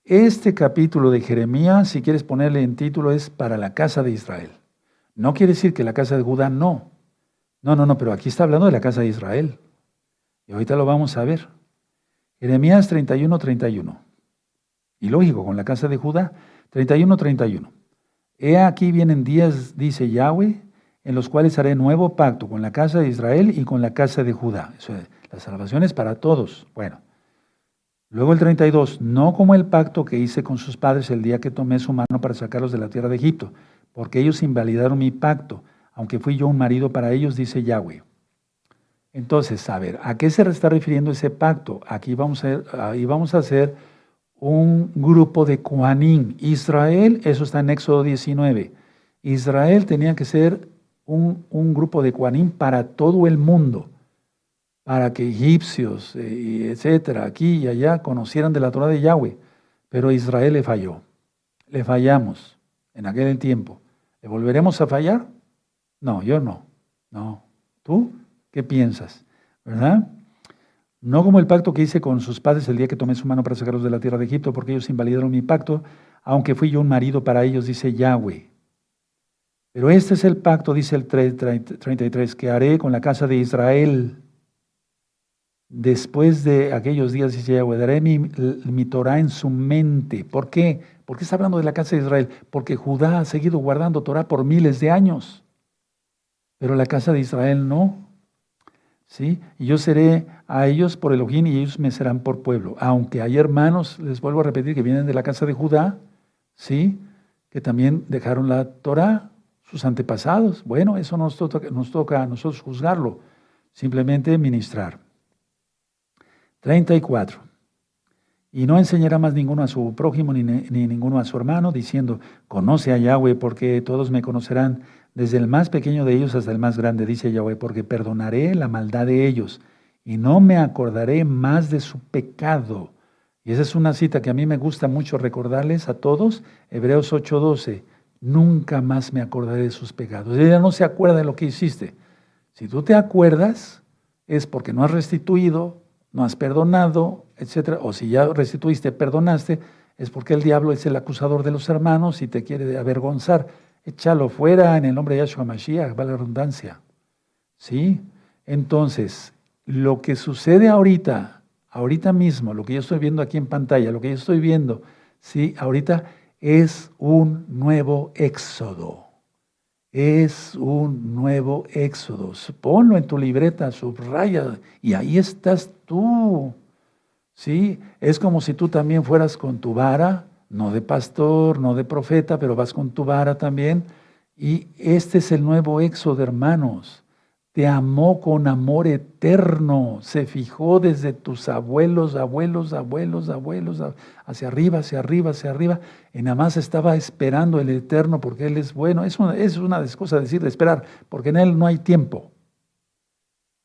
[SPEAKER 1] Este capítulo de Jeremías, si quieres ponerle en título, es para la casa de Israel. No quiere decir que la casa de Judá no. No, no, no, pero aquí está hablando de la casa de Israel. Y ahorita lo vamos a ver. Jeremías 31, 31. Y lógico, con la casa de Judá, 31, 31. He aquí vienen días, dice Yahweh, en los cuales haré nuevo pacto con la casa de Israel y con la casa de Judá. la salvación es para todos. Bueno. Luego el 32, no como el pacto que hice con sus padres el día que tomé su mano para sacarlos de la tierra de Egipto, porque ellos invalidaron mi pacto, aunque fui yo un marido para ellos, dice Yahweh. Entonces, a ver, ¿a qué se está refiriendo ese pacto? Aquí vamos a, ahí vamos a hacer un grupo de Koanim. Israel, eso está en Éxodo 19. Israel tenía que ser un, grupo de Kuanim para todo el mundo, para que egipcios, eh, etcétera, aquí y allá conocieran de la Torah de Yahweh. Pero Israel le falló. Le fallamos en aquel tiempo. ¿Le volveremos a fallar? No, yo no. No. ¿Tú qué piensas? ¿Verdad? No como el pacto que hice con sus padres el día que tomé su mano para sacarlos de la tierra de Egipto, porque ellos invalidaron mi pacto, aunque fui yo un marido para ellos, dice Yahweh. Pero este es el pacto, dice el 33, que haré con la casa de Israel. Después de aquellos días, dice Yahweh, daré mi, mi Torah en su mente. ¿Por qué? ¿Por qué está hablando de la casa de Israel? Porque Judá ha seguido guardando Torah por miles de años. Pero la casa de Israel no. ¿Sí? Y yo seré a ellos por Elohim y ellos me serán por pueblo. Aunque hay hermanos, les vuelvo a repetir, que vienen de la casa de Judá, ¿sí? Que también dejaron la Torah sus antepasados. Bueno, eso nos toca, nos toca a nosotros juzgarlo, simplemente ministrar. 34. Y no enseñará más ninguno a su prójimo ni, ni, ninguno a su hermano, diciendo, conoce a Yahweh, porque todos me conocerán, desde el más pequeño de ellos hasta el más grande, dice Yahweh, porque perdonaré la maldad de ellos y no me acordaré más de su pecado. Y esa es una cita que a mí me gusta mucho recordarles a todos, Hebreos 8:12 nunca más me acordaré de sus pecados. Ella no se acuerda de lo que hiciste. Si tú te acuerdas, es porque no has restituido, no has perdonado, etc. O si ya restituiste, perdonaste, es porque el diablo es el acusador de los hermanos y te quiere avergonzar. Échalo fuera en el nombre de Yahshua Mashiach, va la redundancia. ¿Sí? Entonces, lo que sucede ahorita, ahorita mismo, lo que yo estoy viendo aquí en pantalla, lo que yo estoy viendo, ¿sí? Ahorita es un nuevo éxodo. Es un nuevo éxodo. Ponlo en tu libreta, subraya, y ahí estás tú. ¿Sí? Es como si tú también fueras con tu vara, no de pastor, no de profeta, pero vas con tu vara también. Y este es el nuevo éxodo, hermanos te amó con amor eterno, se fijó desde tus abuelos, abuelos, abuelos, abuelos, hacia arriba, hacia arriba, hacia arriba, y nada más estaba esperando el eterno porque Él es bueno. Es una, es una cosa decir de esperar, porque en Él no hay tiempo.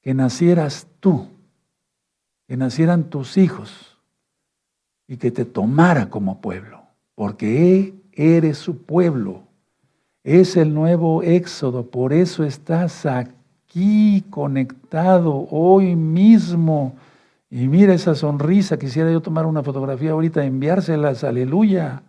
[SPEAKER 1] Que nacieras tú, que nacieran tus hijos y que te tomara como pueblo, porque eres su pueblo. Es el nuevo éxodo, por eso estás aquí aquí conectado hoy mismo. Y mira esa sonrisa, quisiera yo tomar una fotografía ahorita, enviárselas, aleluya.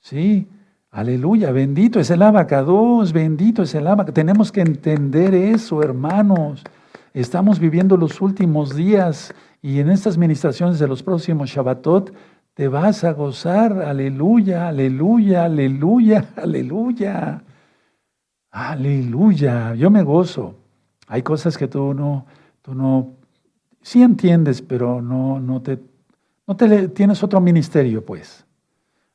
[SPEAKER 1] Sí, aleluya, bendito es el abacados, bendito es el abacados. Tenemos que entender eso, hermanos. Estamos viviendo los últimos días y en estas ministraciones de los próximos Shabbatot te vas a gozar, aleluya, aleluya, aleluya, aleluya. Aleluya, yo me gozo. Hay cosas que tú no, tú no sí entiendes, pero no, no, te, no te tienes otro ministerio, pues.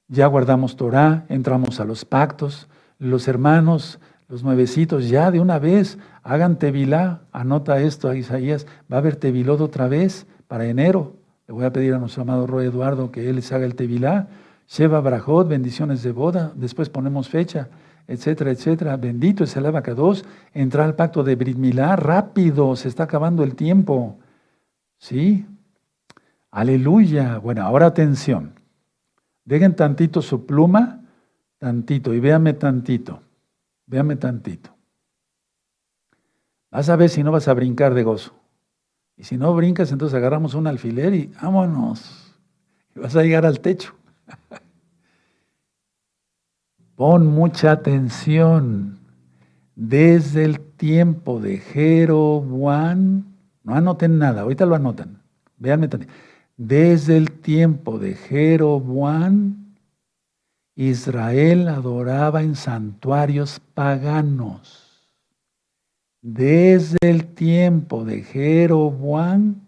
[SPEAKER 1] Ya guardamos Torah, entramos a los pactos, los hermanos, los nuevecitos, ya de una vez, hagan tevilá, anota esto a Isaías, va a haber tevilot otra vez para enero. Le voy a pedir a nuestro amado Roy Eduardo que él les haga el tevilá. Sheva Brajot, bendiciones de boda, después ponemos fecha, etcétera, etcétera. Bendito es el abacados, entra al pacto de Brit Milá, rápido, se está acabando el tiempo. ¿Sí? Aleluya. Bueno, ahora atención. Dejen tantito su pluma, tantito, y véanme tantito. Véanme tantito. Vas a ver si no vas a brincar de gozo. Y si no brincas, entonces agarramos un alfiler y vámonos. Y vas a llegar al techo. Pon mucha atención. Desde el tiempo de Jeroboam, no anoten nada, ahorita lo anotan. Véanme también. Desde el tiempo de Jeroboam, Israel adoraba en santuarios paganos. Desde el tiempo de Jeroboam,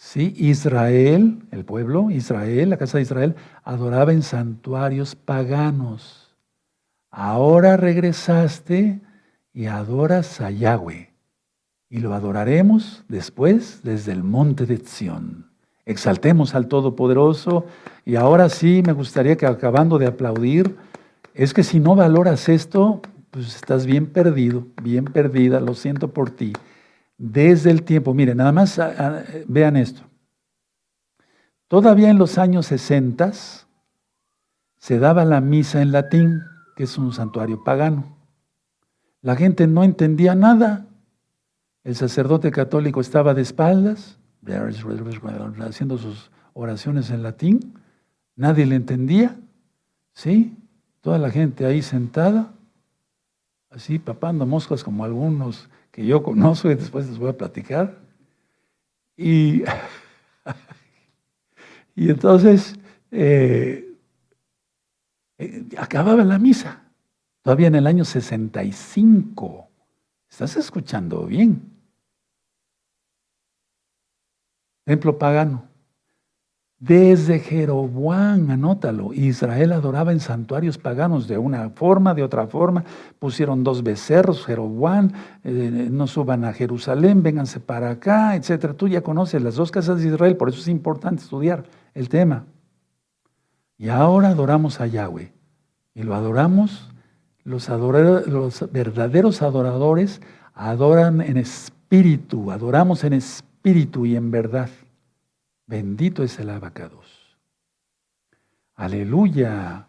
[SPEAKER 1] Sí, Israel, el pueblo, Israel, la casa de Israel, adoraba en santuarios paganos. Ahora regresaste y adoras a Yahweh. Y lo adoraremos después desde el monte de Sión. Exaltemos al Todopoderoso. Y ahora sí, me gustaría que acabando de aplaudir, es que si no valoras esto, pues estás bien perdido, bien perdida, lo siento por ti desde el tiempo. Miren, nada más ah, ah, vean esto. Todavía en los años 60 se daba la misa en latín, que es un santuario pagano. La gente no entendía nada. El sacerdote católico estaba de espaldas, haciendo sus oraciones en latín. Nadie le entendía. ¿Sí? Toda la gente ahí sentada, así papando moscas como algunos que yo conozco y después les voy a platicar. Y, y entonces eh, eh, acababa la misa, todavía en el año 65. ¿Estás escuchando bien? Templo pagano. Desde Jeroboam, anótalo, Israel adoraba en santuarios paganos de una forma, de otra forma. Pusieron dos becerros, Jeroboam, eh, no suban a Jerusalén, vénganse para acá, etc. Tú ya conoces las dos casas de Israel, por eso es importante estudiar el tema. Y ahora adoramos a Yahweh. Y lo adoramos, los, verdaderos adoradores adoran en espíritu, adoramos en espíritu y en verdad. Bendito es el abacados. Aleluya.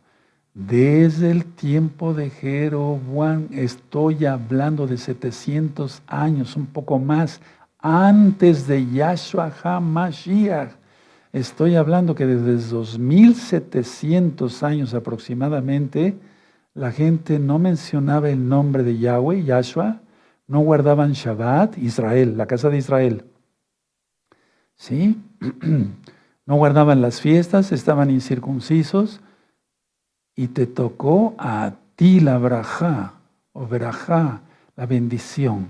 [SPEAKER 1] Desde el tiempo de Jeroboam, estoy hablando de 700 años, un poco más, antes de Yahshua HaMashiach. Estoy hablando que desde 2700 años aproximadamente, la gente no mencionaba el nombre de Yahweh, Yahshua, no guardaban Shabbat, Israel, la casa de Israel. ¿Sí? No guardaban las fiestas, estaban incircuncisos y te tocó a ti la braja o verajá, la bendición.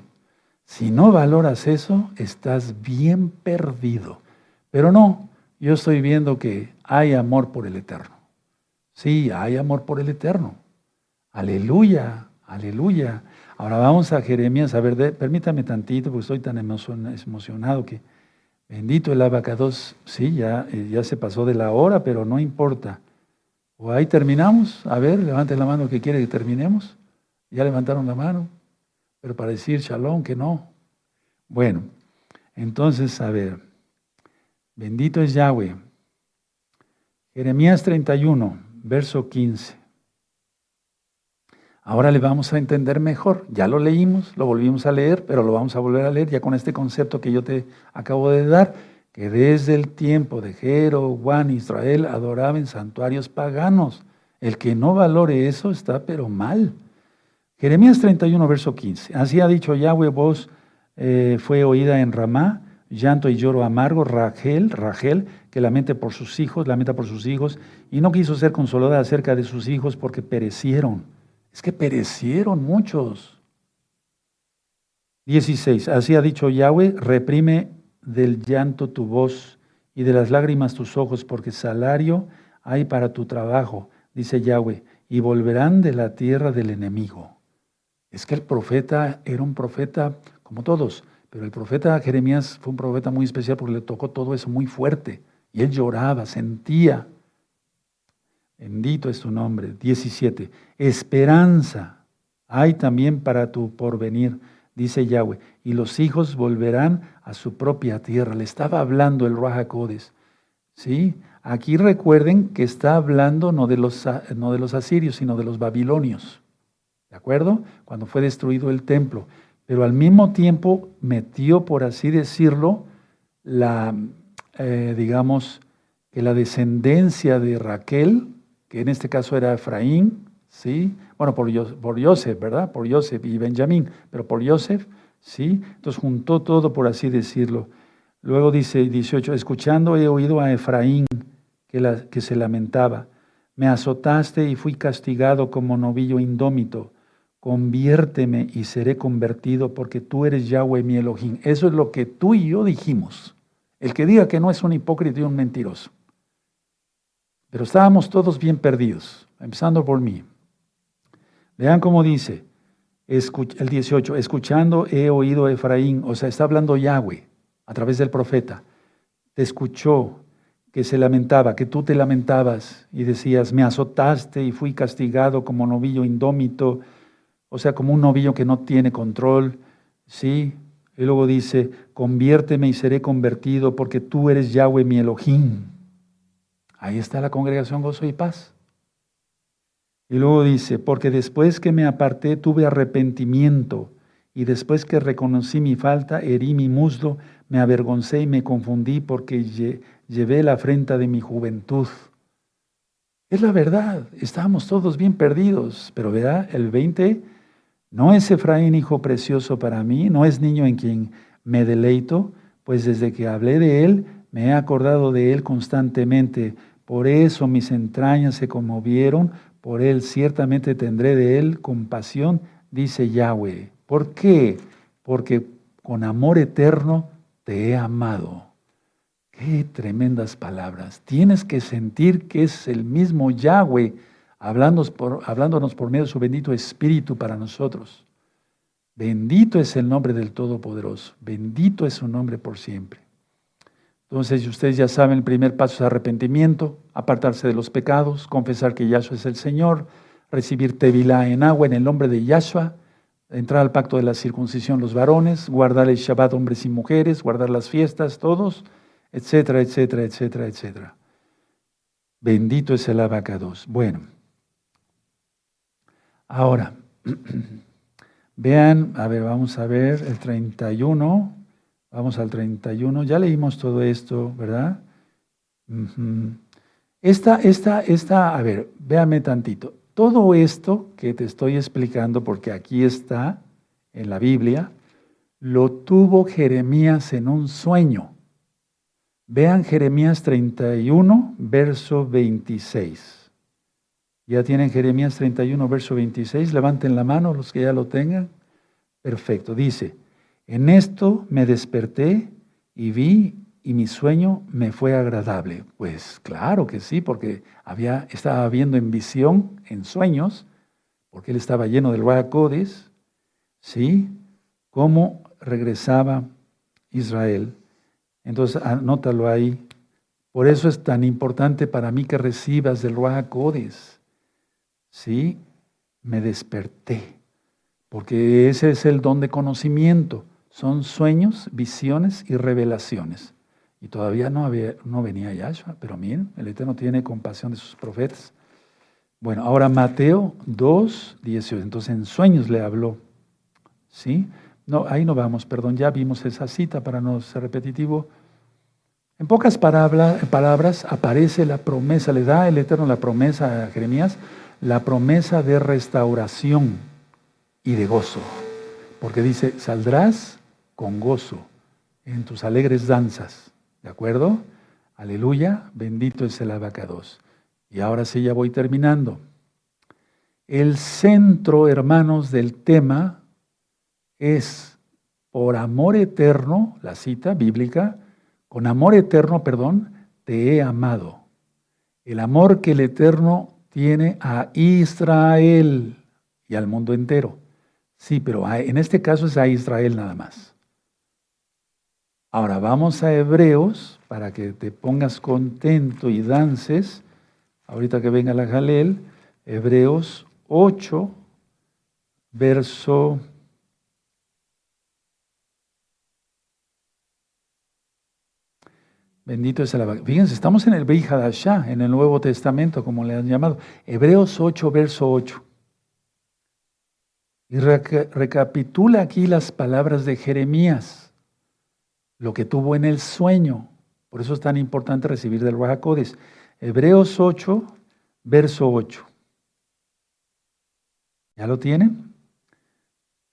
[SPEAKER 1] Si no valoras eso, estás bien perdido. Pero no, yo estoy viendo que hay amor por el Eterno. Sí, hay amor por el Eterno. Aleluya, aleluya. Ahora vamos a Jeremías, a ver, permítame tantito, porque estoy tan emocionado que Bendito el abacados. Sí, ya, eh, ya se pasó de la hora, pero no importa. O ahí terminamos. A ver, levante la mano que quiere que terminemos. Ya levantaron la mano. Pero para decir shalom, que no. Bueno, entonces, a ver. Bendito es Yahweh. Jeremías 31, verso 15. Ahora le vamos a entender mejor. Ya lo leímos, lo volvimos a leer, pero lo vamos a volver a leer ya con este concepto que yo te acabo de dar, que desde el tiempo de Jero, Juan, Israel adoraban santuarios paganos. El que no valore eso está pero mal. Jeremías 31, verso 15. Así ha dicho Yahweh, voz eh, fue oída en Ramá, llanto y lloro amargo, Rachel, Rachel, que lamenta por sus hijos, lamenta por sus hijos, y no quiso ser consolada acerca de sus hijos porque perecieron. Es que perecieron muchos. 16. Así ha dicho Yahweh, reprime del llanto tu voz y de las lágrimas tus ojos, porque salario hay para tu trabajo, dice Yahweh, y volverán de la tierra del enemigo. Es que el profeta era un profeta como todos, pero el profeta Jeremías fue un profeta muy especial porque le tocó todo eso muy fuerte. Y él lloraba, sentía. Bendito es tu nombre. 17. Esperanza hay también para tu porvenir, dice Yahweh. Y los hijos volverán a su propia tierra. Le estaba hablando el Rahakodes. ¿Sí? Aquí recuerden que está hablando no de, los, no de los asirios, sino de los babilonios. ¿De acuerdo? Cuando fue destruido el templo. Pero al mismo tiempo metió, por así decirlo, la, eh, digamos, que la descendencia de Raquel, que en este caso era Efraín, ¿sí? Bueno, por, por Joseph, ¿verdad? Por Joseph y Benjamín, pero por Joseph, ¿sí? Entonces juntó todo, por así decirlo. Luego dice 18, escuchando he oído a Efraín que, la, que se lamentaba. Me azotaste y fui castigado como novillo indómito. Conviérteme y seré convertido porque tú eres Yahweh mi Elohim. Eso es lo que tú y yo dijimos. El que diga que no es un hipócrita y un mentiroso. Pero estábamos todos bien perdidos, empezando por mí. Vean cómo dice el 18, escuchando he oído a Efraín, o sea, está hablando Yahweh a través del profeta. Te escuchó que se lamentaba, que tú te lamentabas y decías, me azotaste y fui castigado como novillo indómito, o sea, como un novillo que no tiene control, ¿sí? Y luego dice, conviérteme y seré convertido porque tú eres Yahweh mi Elohim. Ahí está la congregación Gozo y Paz. Y luego dice, porque después que me aparté tuve arrepentimiento y después que reconocí mi falta, herí mi muslo, me avergoncé y me confundí porque llevé la afrenta de mi juventud. Es la verdad, estábamos todos bien perdidos, pero vea, el 20 ¿No es Efraín hijo precioso para mí? ¿No es niño en quien me deleito? Pues desde que hablé de él, me he acordado de él constantemente. Por eso mis entrañas se conmovieron, por él ciertamente tendré de él compasión, dice Yahweh. ¿Por qué? Porque con amor eterno te he amado. Qué tremendas palabras. Tienes que sentir que es el mismo Yahweh hablándonos por, hablándonos por medio de su bendito Espíritu para nosotros. Bendito es el nombre del Todopoderoso, bendito es su nombre por siempre. Entonces, ustedes ya saben, el primer paso es arrepentimiento, apartarse de los pecados, confesar que Yahshua es el Señor, recibir Tevilá en agua en el nombre de Yahshua, entrar al pacto de la circuncisión los varones, guardar el Shabbat hombres y mujeres, guardar las fiestas todos, etcétera, etcétera, etcétera, etcétera. Bendito es el abacados. Bueno. Ahora, vean, a ver, vamos a ver el 31, vamos al 31, ya leímos todo esto, ¿verdad? Esta, esta, esta, a ver, véame tantito. Todo esto que te estoy explicando, porque aquí está en la Biblia, lo tuvo Jeremías en un sueño. Vean Jeremías 31, verso 26. ¿Ya tienen Jeremías 31, verso 26? Levanten la mano los que ya lo tengan. Perfecto. Dice, en esto me desperté y vi y mi sueño me fue agradable. Pues claro que sí, porque había, estaba viendo en visión, en sueños, porque él estaba lleno del Codes, ¿sí? Cómo regresaba Israel. Entonces, anótalo ahí. Por eso es tan importante para mí que recibas del Codes. Sí, me desperté, porque ese es el don de conocimiento. Son sueños, visiones y revelaciones. Y todavía no, había, no venía Yahshua, pero miren, el Eterno tiene compasión de sus profetas. Bueno, ahora Mateo 2, 18. Entonces en sueños le habló. ¿Sí? No, ahí no vamos, perdón, ya vimos esa cita para no ser repetitivo. En pocas palabras, palabras aparece la promesa, le da el Eterno la promesa a Jeremías la promesa de restauración y de gozo. Porque dice, saldrás con gozo en tus alegres danzas. ¿De acuerdo? Aleluya, bendito es el abacados. Y ahora sí ya voy terminando. El centro, hermanos, del tema es por amor eterno, la cita bíblica, con amor eterno, perdón, te he amado. El amor que el Eterno tiene a Israel y al mundo entero. Sí, pero en este caso es a Israel nada más. Ahora vamos a Hebreos para que te pongas contento y dances. Ahorita que venga la Jalel, Hebreos 8, verso Bendito es el Fíjense, estamos en el Beit en el Nuevo Testamento, como le han llamado. Hebreos 8, verso 8. Y recapitula aquí las palabras de Jeremías, lo que tuvo en el sueño. Por eso es tan importante recibir del Rahacodes. Hebreos 8, verso 8. ¿Ya lo tienen?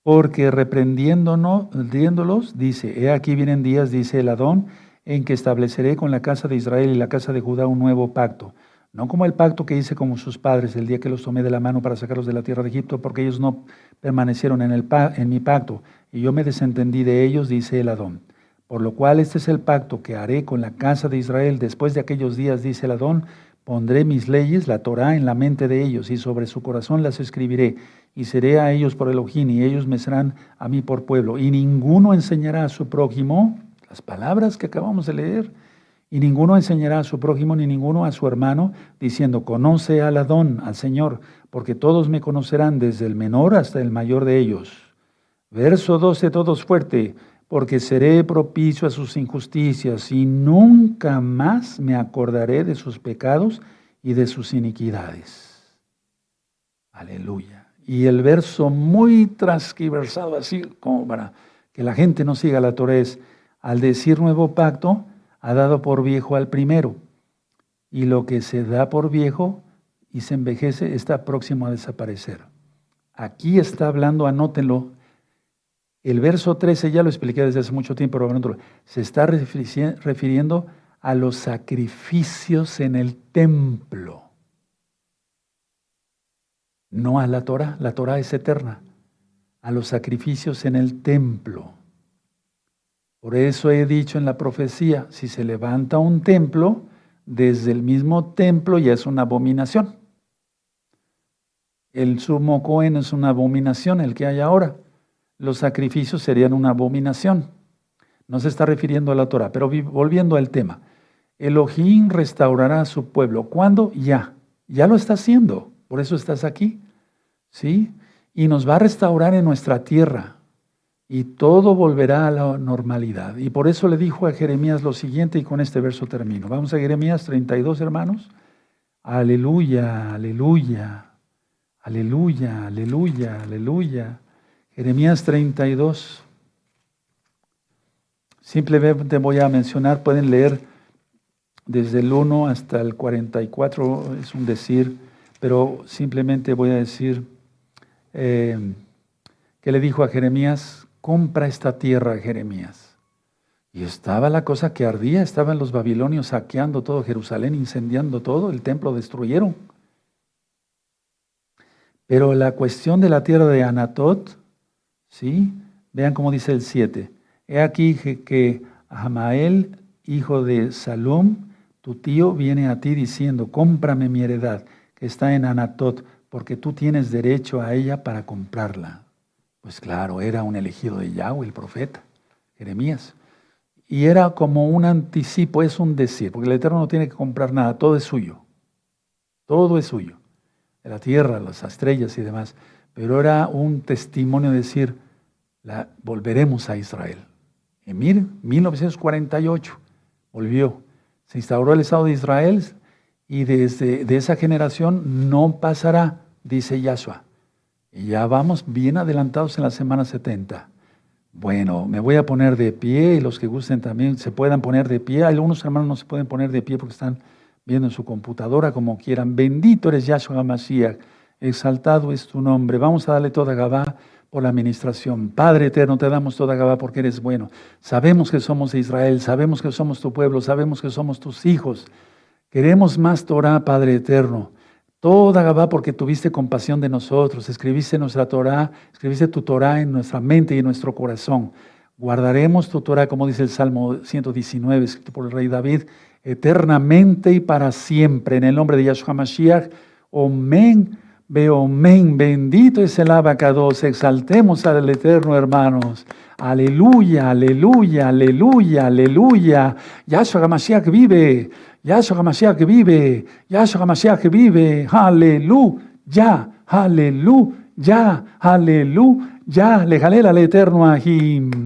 [SPEAKER 1] Porque reprendiéndolos, dice, he aquí vienen días, dice el Adón, en que estableceré con la casa de Israel y la casa de Judá un nuevo pacto. No como el pacto que hice con sus padres el día que los tomé de la mano para sacarlos de la tierra de Egipto, porque ellos no permanecieron en, el, en mi pacto, y yo me desentendí de ellos, dice el Adón. Por lo cual este es el pacto que haré con la casa de Israel después de aquellos días, dice el Adón, pondré mis leyes, la Torah, en la mente de ellos, y sobre su corazón las escribiré, y seré a ellos por Elohim, y ellos me serán a mí por pueblo. Y ninguno enseñará a su prójimo las palabras que acabamos de leer. Y ninguno enseñará a su prójimo ni ninguno a su hermano, diciendo, conoce al Adón, al Señor, porque todos me conocerán desde el menor hasta el mayor de ellos. Verso 12, todos fuerte, porque seré propicio a sus injusticias y nunca más me acordaré de sus pecados y de sus iniquidades. Aleluya. Y el verso muy transquiversado, así como para que la gente no siga la Torah es, al decir nuevo pacto, ha dado por viejo al primero. Y lo que se da por viejo y se envejece está próximo a desaparecer. Aquí está hablando, anótenlo. El verso 13 ya lo expliqué desde hace mucho tiempo, pero se está refiriendo a los sacrificios en el templo. No a la Torah, la Torah es eterna. A los sacrificios en el templo. Por eso he dicho en la profecía, si se levanta un templo, desde el mismo templo ya es una abominación. El sumo Cohen es una abominación, el que hay ahora. Los sacrificios serían una abominación. No se está refiriendo a la Torah, pero volviendo al tema. Elohim restaurará a su pueblo. ¿Cuándo? Ya. Ya lo está haciendo. Por eso estás aquí. ¿Sí? Y nos va a restaurar en nuestra tierra y todo volverá a la normalidad. Y por eso le dijo a Jeremías lo siguiente y con este verso termino. Vamos a Jeremías 32, hermanos. Aleluya, aleluya, aleluya, aleluya, aleluya. Jeremías 32. Simplemente voy a mencionar, pueden leer desde el 1 hasta el 44, es un decir, pero simplemente voy a decir eh, que le dijo a Jeremías compra esta tierra, Jeremías. Y estaba la cosa que ardía, estaban los babilonios saqueando todo Jerusalén, incendiando todo, el templo destruyeron. Pero la cuestión de la tierra de Anatot, ¿sí? Vean cómo dice el 7. He aquí que Amael, hijo de Salom, tu tío, viene a ti diciendo, cómprame mi heredad, que está en Anatot, porque tú tienes derecho a ella para comprarla. Pues claro, era un elegido de Yahweh, el profeta, Jeremías. Y era como un anticipo, es un decir, porque el Eterno no tiene que comprar nada, todo es suyo. Todo es suyo. La tierra, las estrellas y demás. Pero era un testimonio de decir, la, volveremos a Israel. Miren, 1948 volvió. Se instauró el Estado de Israel y desde de esa generación no pasará, dice Yahshua. Ya vamos bien adelantados en la semana 70. Bueno, me voy a poner de pie y los que gusten también se puedan poner de pie. Algunos hermanos no se pueden poner de pie porque están viendo en su computadora como quieran. Bendito eres Yahshua Mashiach, exaltado es tu nombre. Vamos a darle toda Gabá por la administración. Padre eterno, te damos toda Gabá porque eres bueno. Sabemos que somos Israel, sabemos que somos tu pueblo, sabemos que somos tus hijos. Queremos más Torah, Padre eterno. Toda Gabá porque tuviste compasión de nosotros, escribiste nuestra Torah, escribiste tu Torah en nuestra mente y en nuestro corazón. Guardaremos tu Torah, como dice el Salmo 119, escrito por el rey David, eternamente y para siempre. En el nombre de Yahshua Mashiach, Omen, Beomen, bendito es el abacados. Exaltemos al Eterno, hermanos. Aleluya, aleluya, aleluya, aleluya. Yahshua Hamashiach vive. Yahshua Hamashiach vive. Yahshua Hamashiach vive. Aleluya, aleluya, aleluya. Le jalel al Eterno Ahim.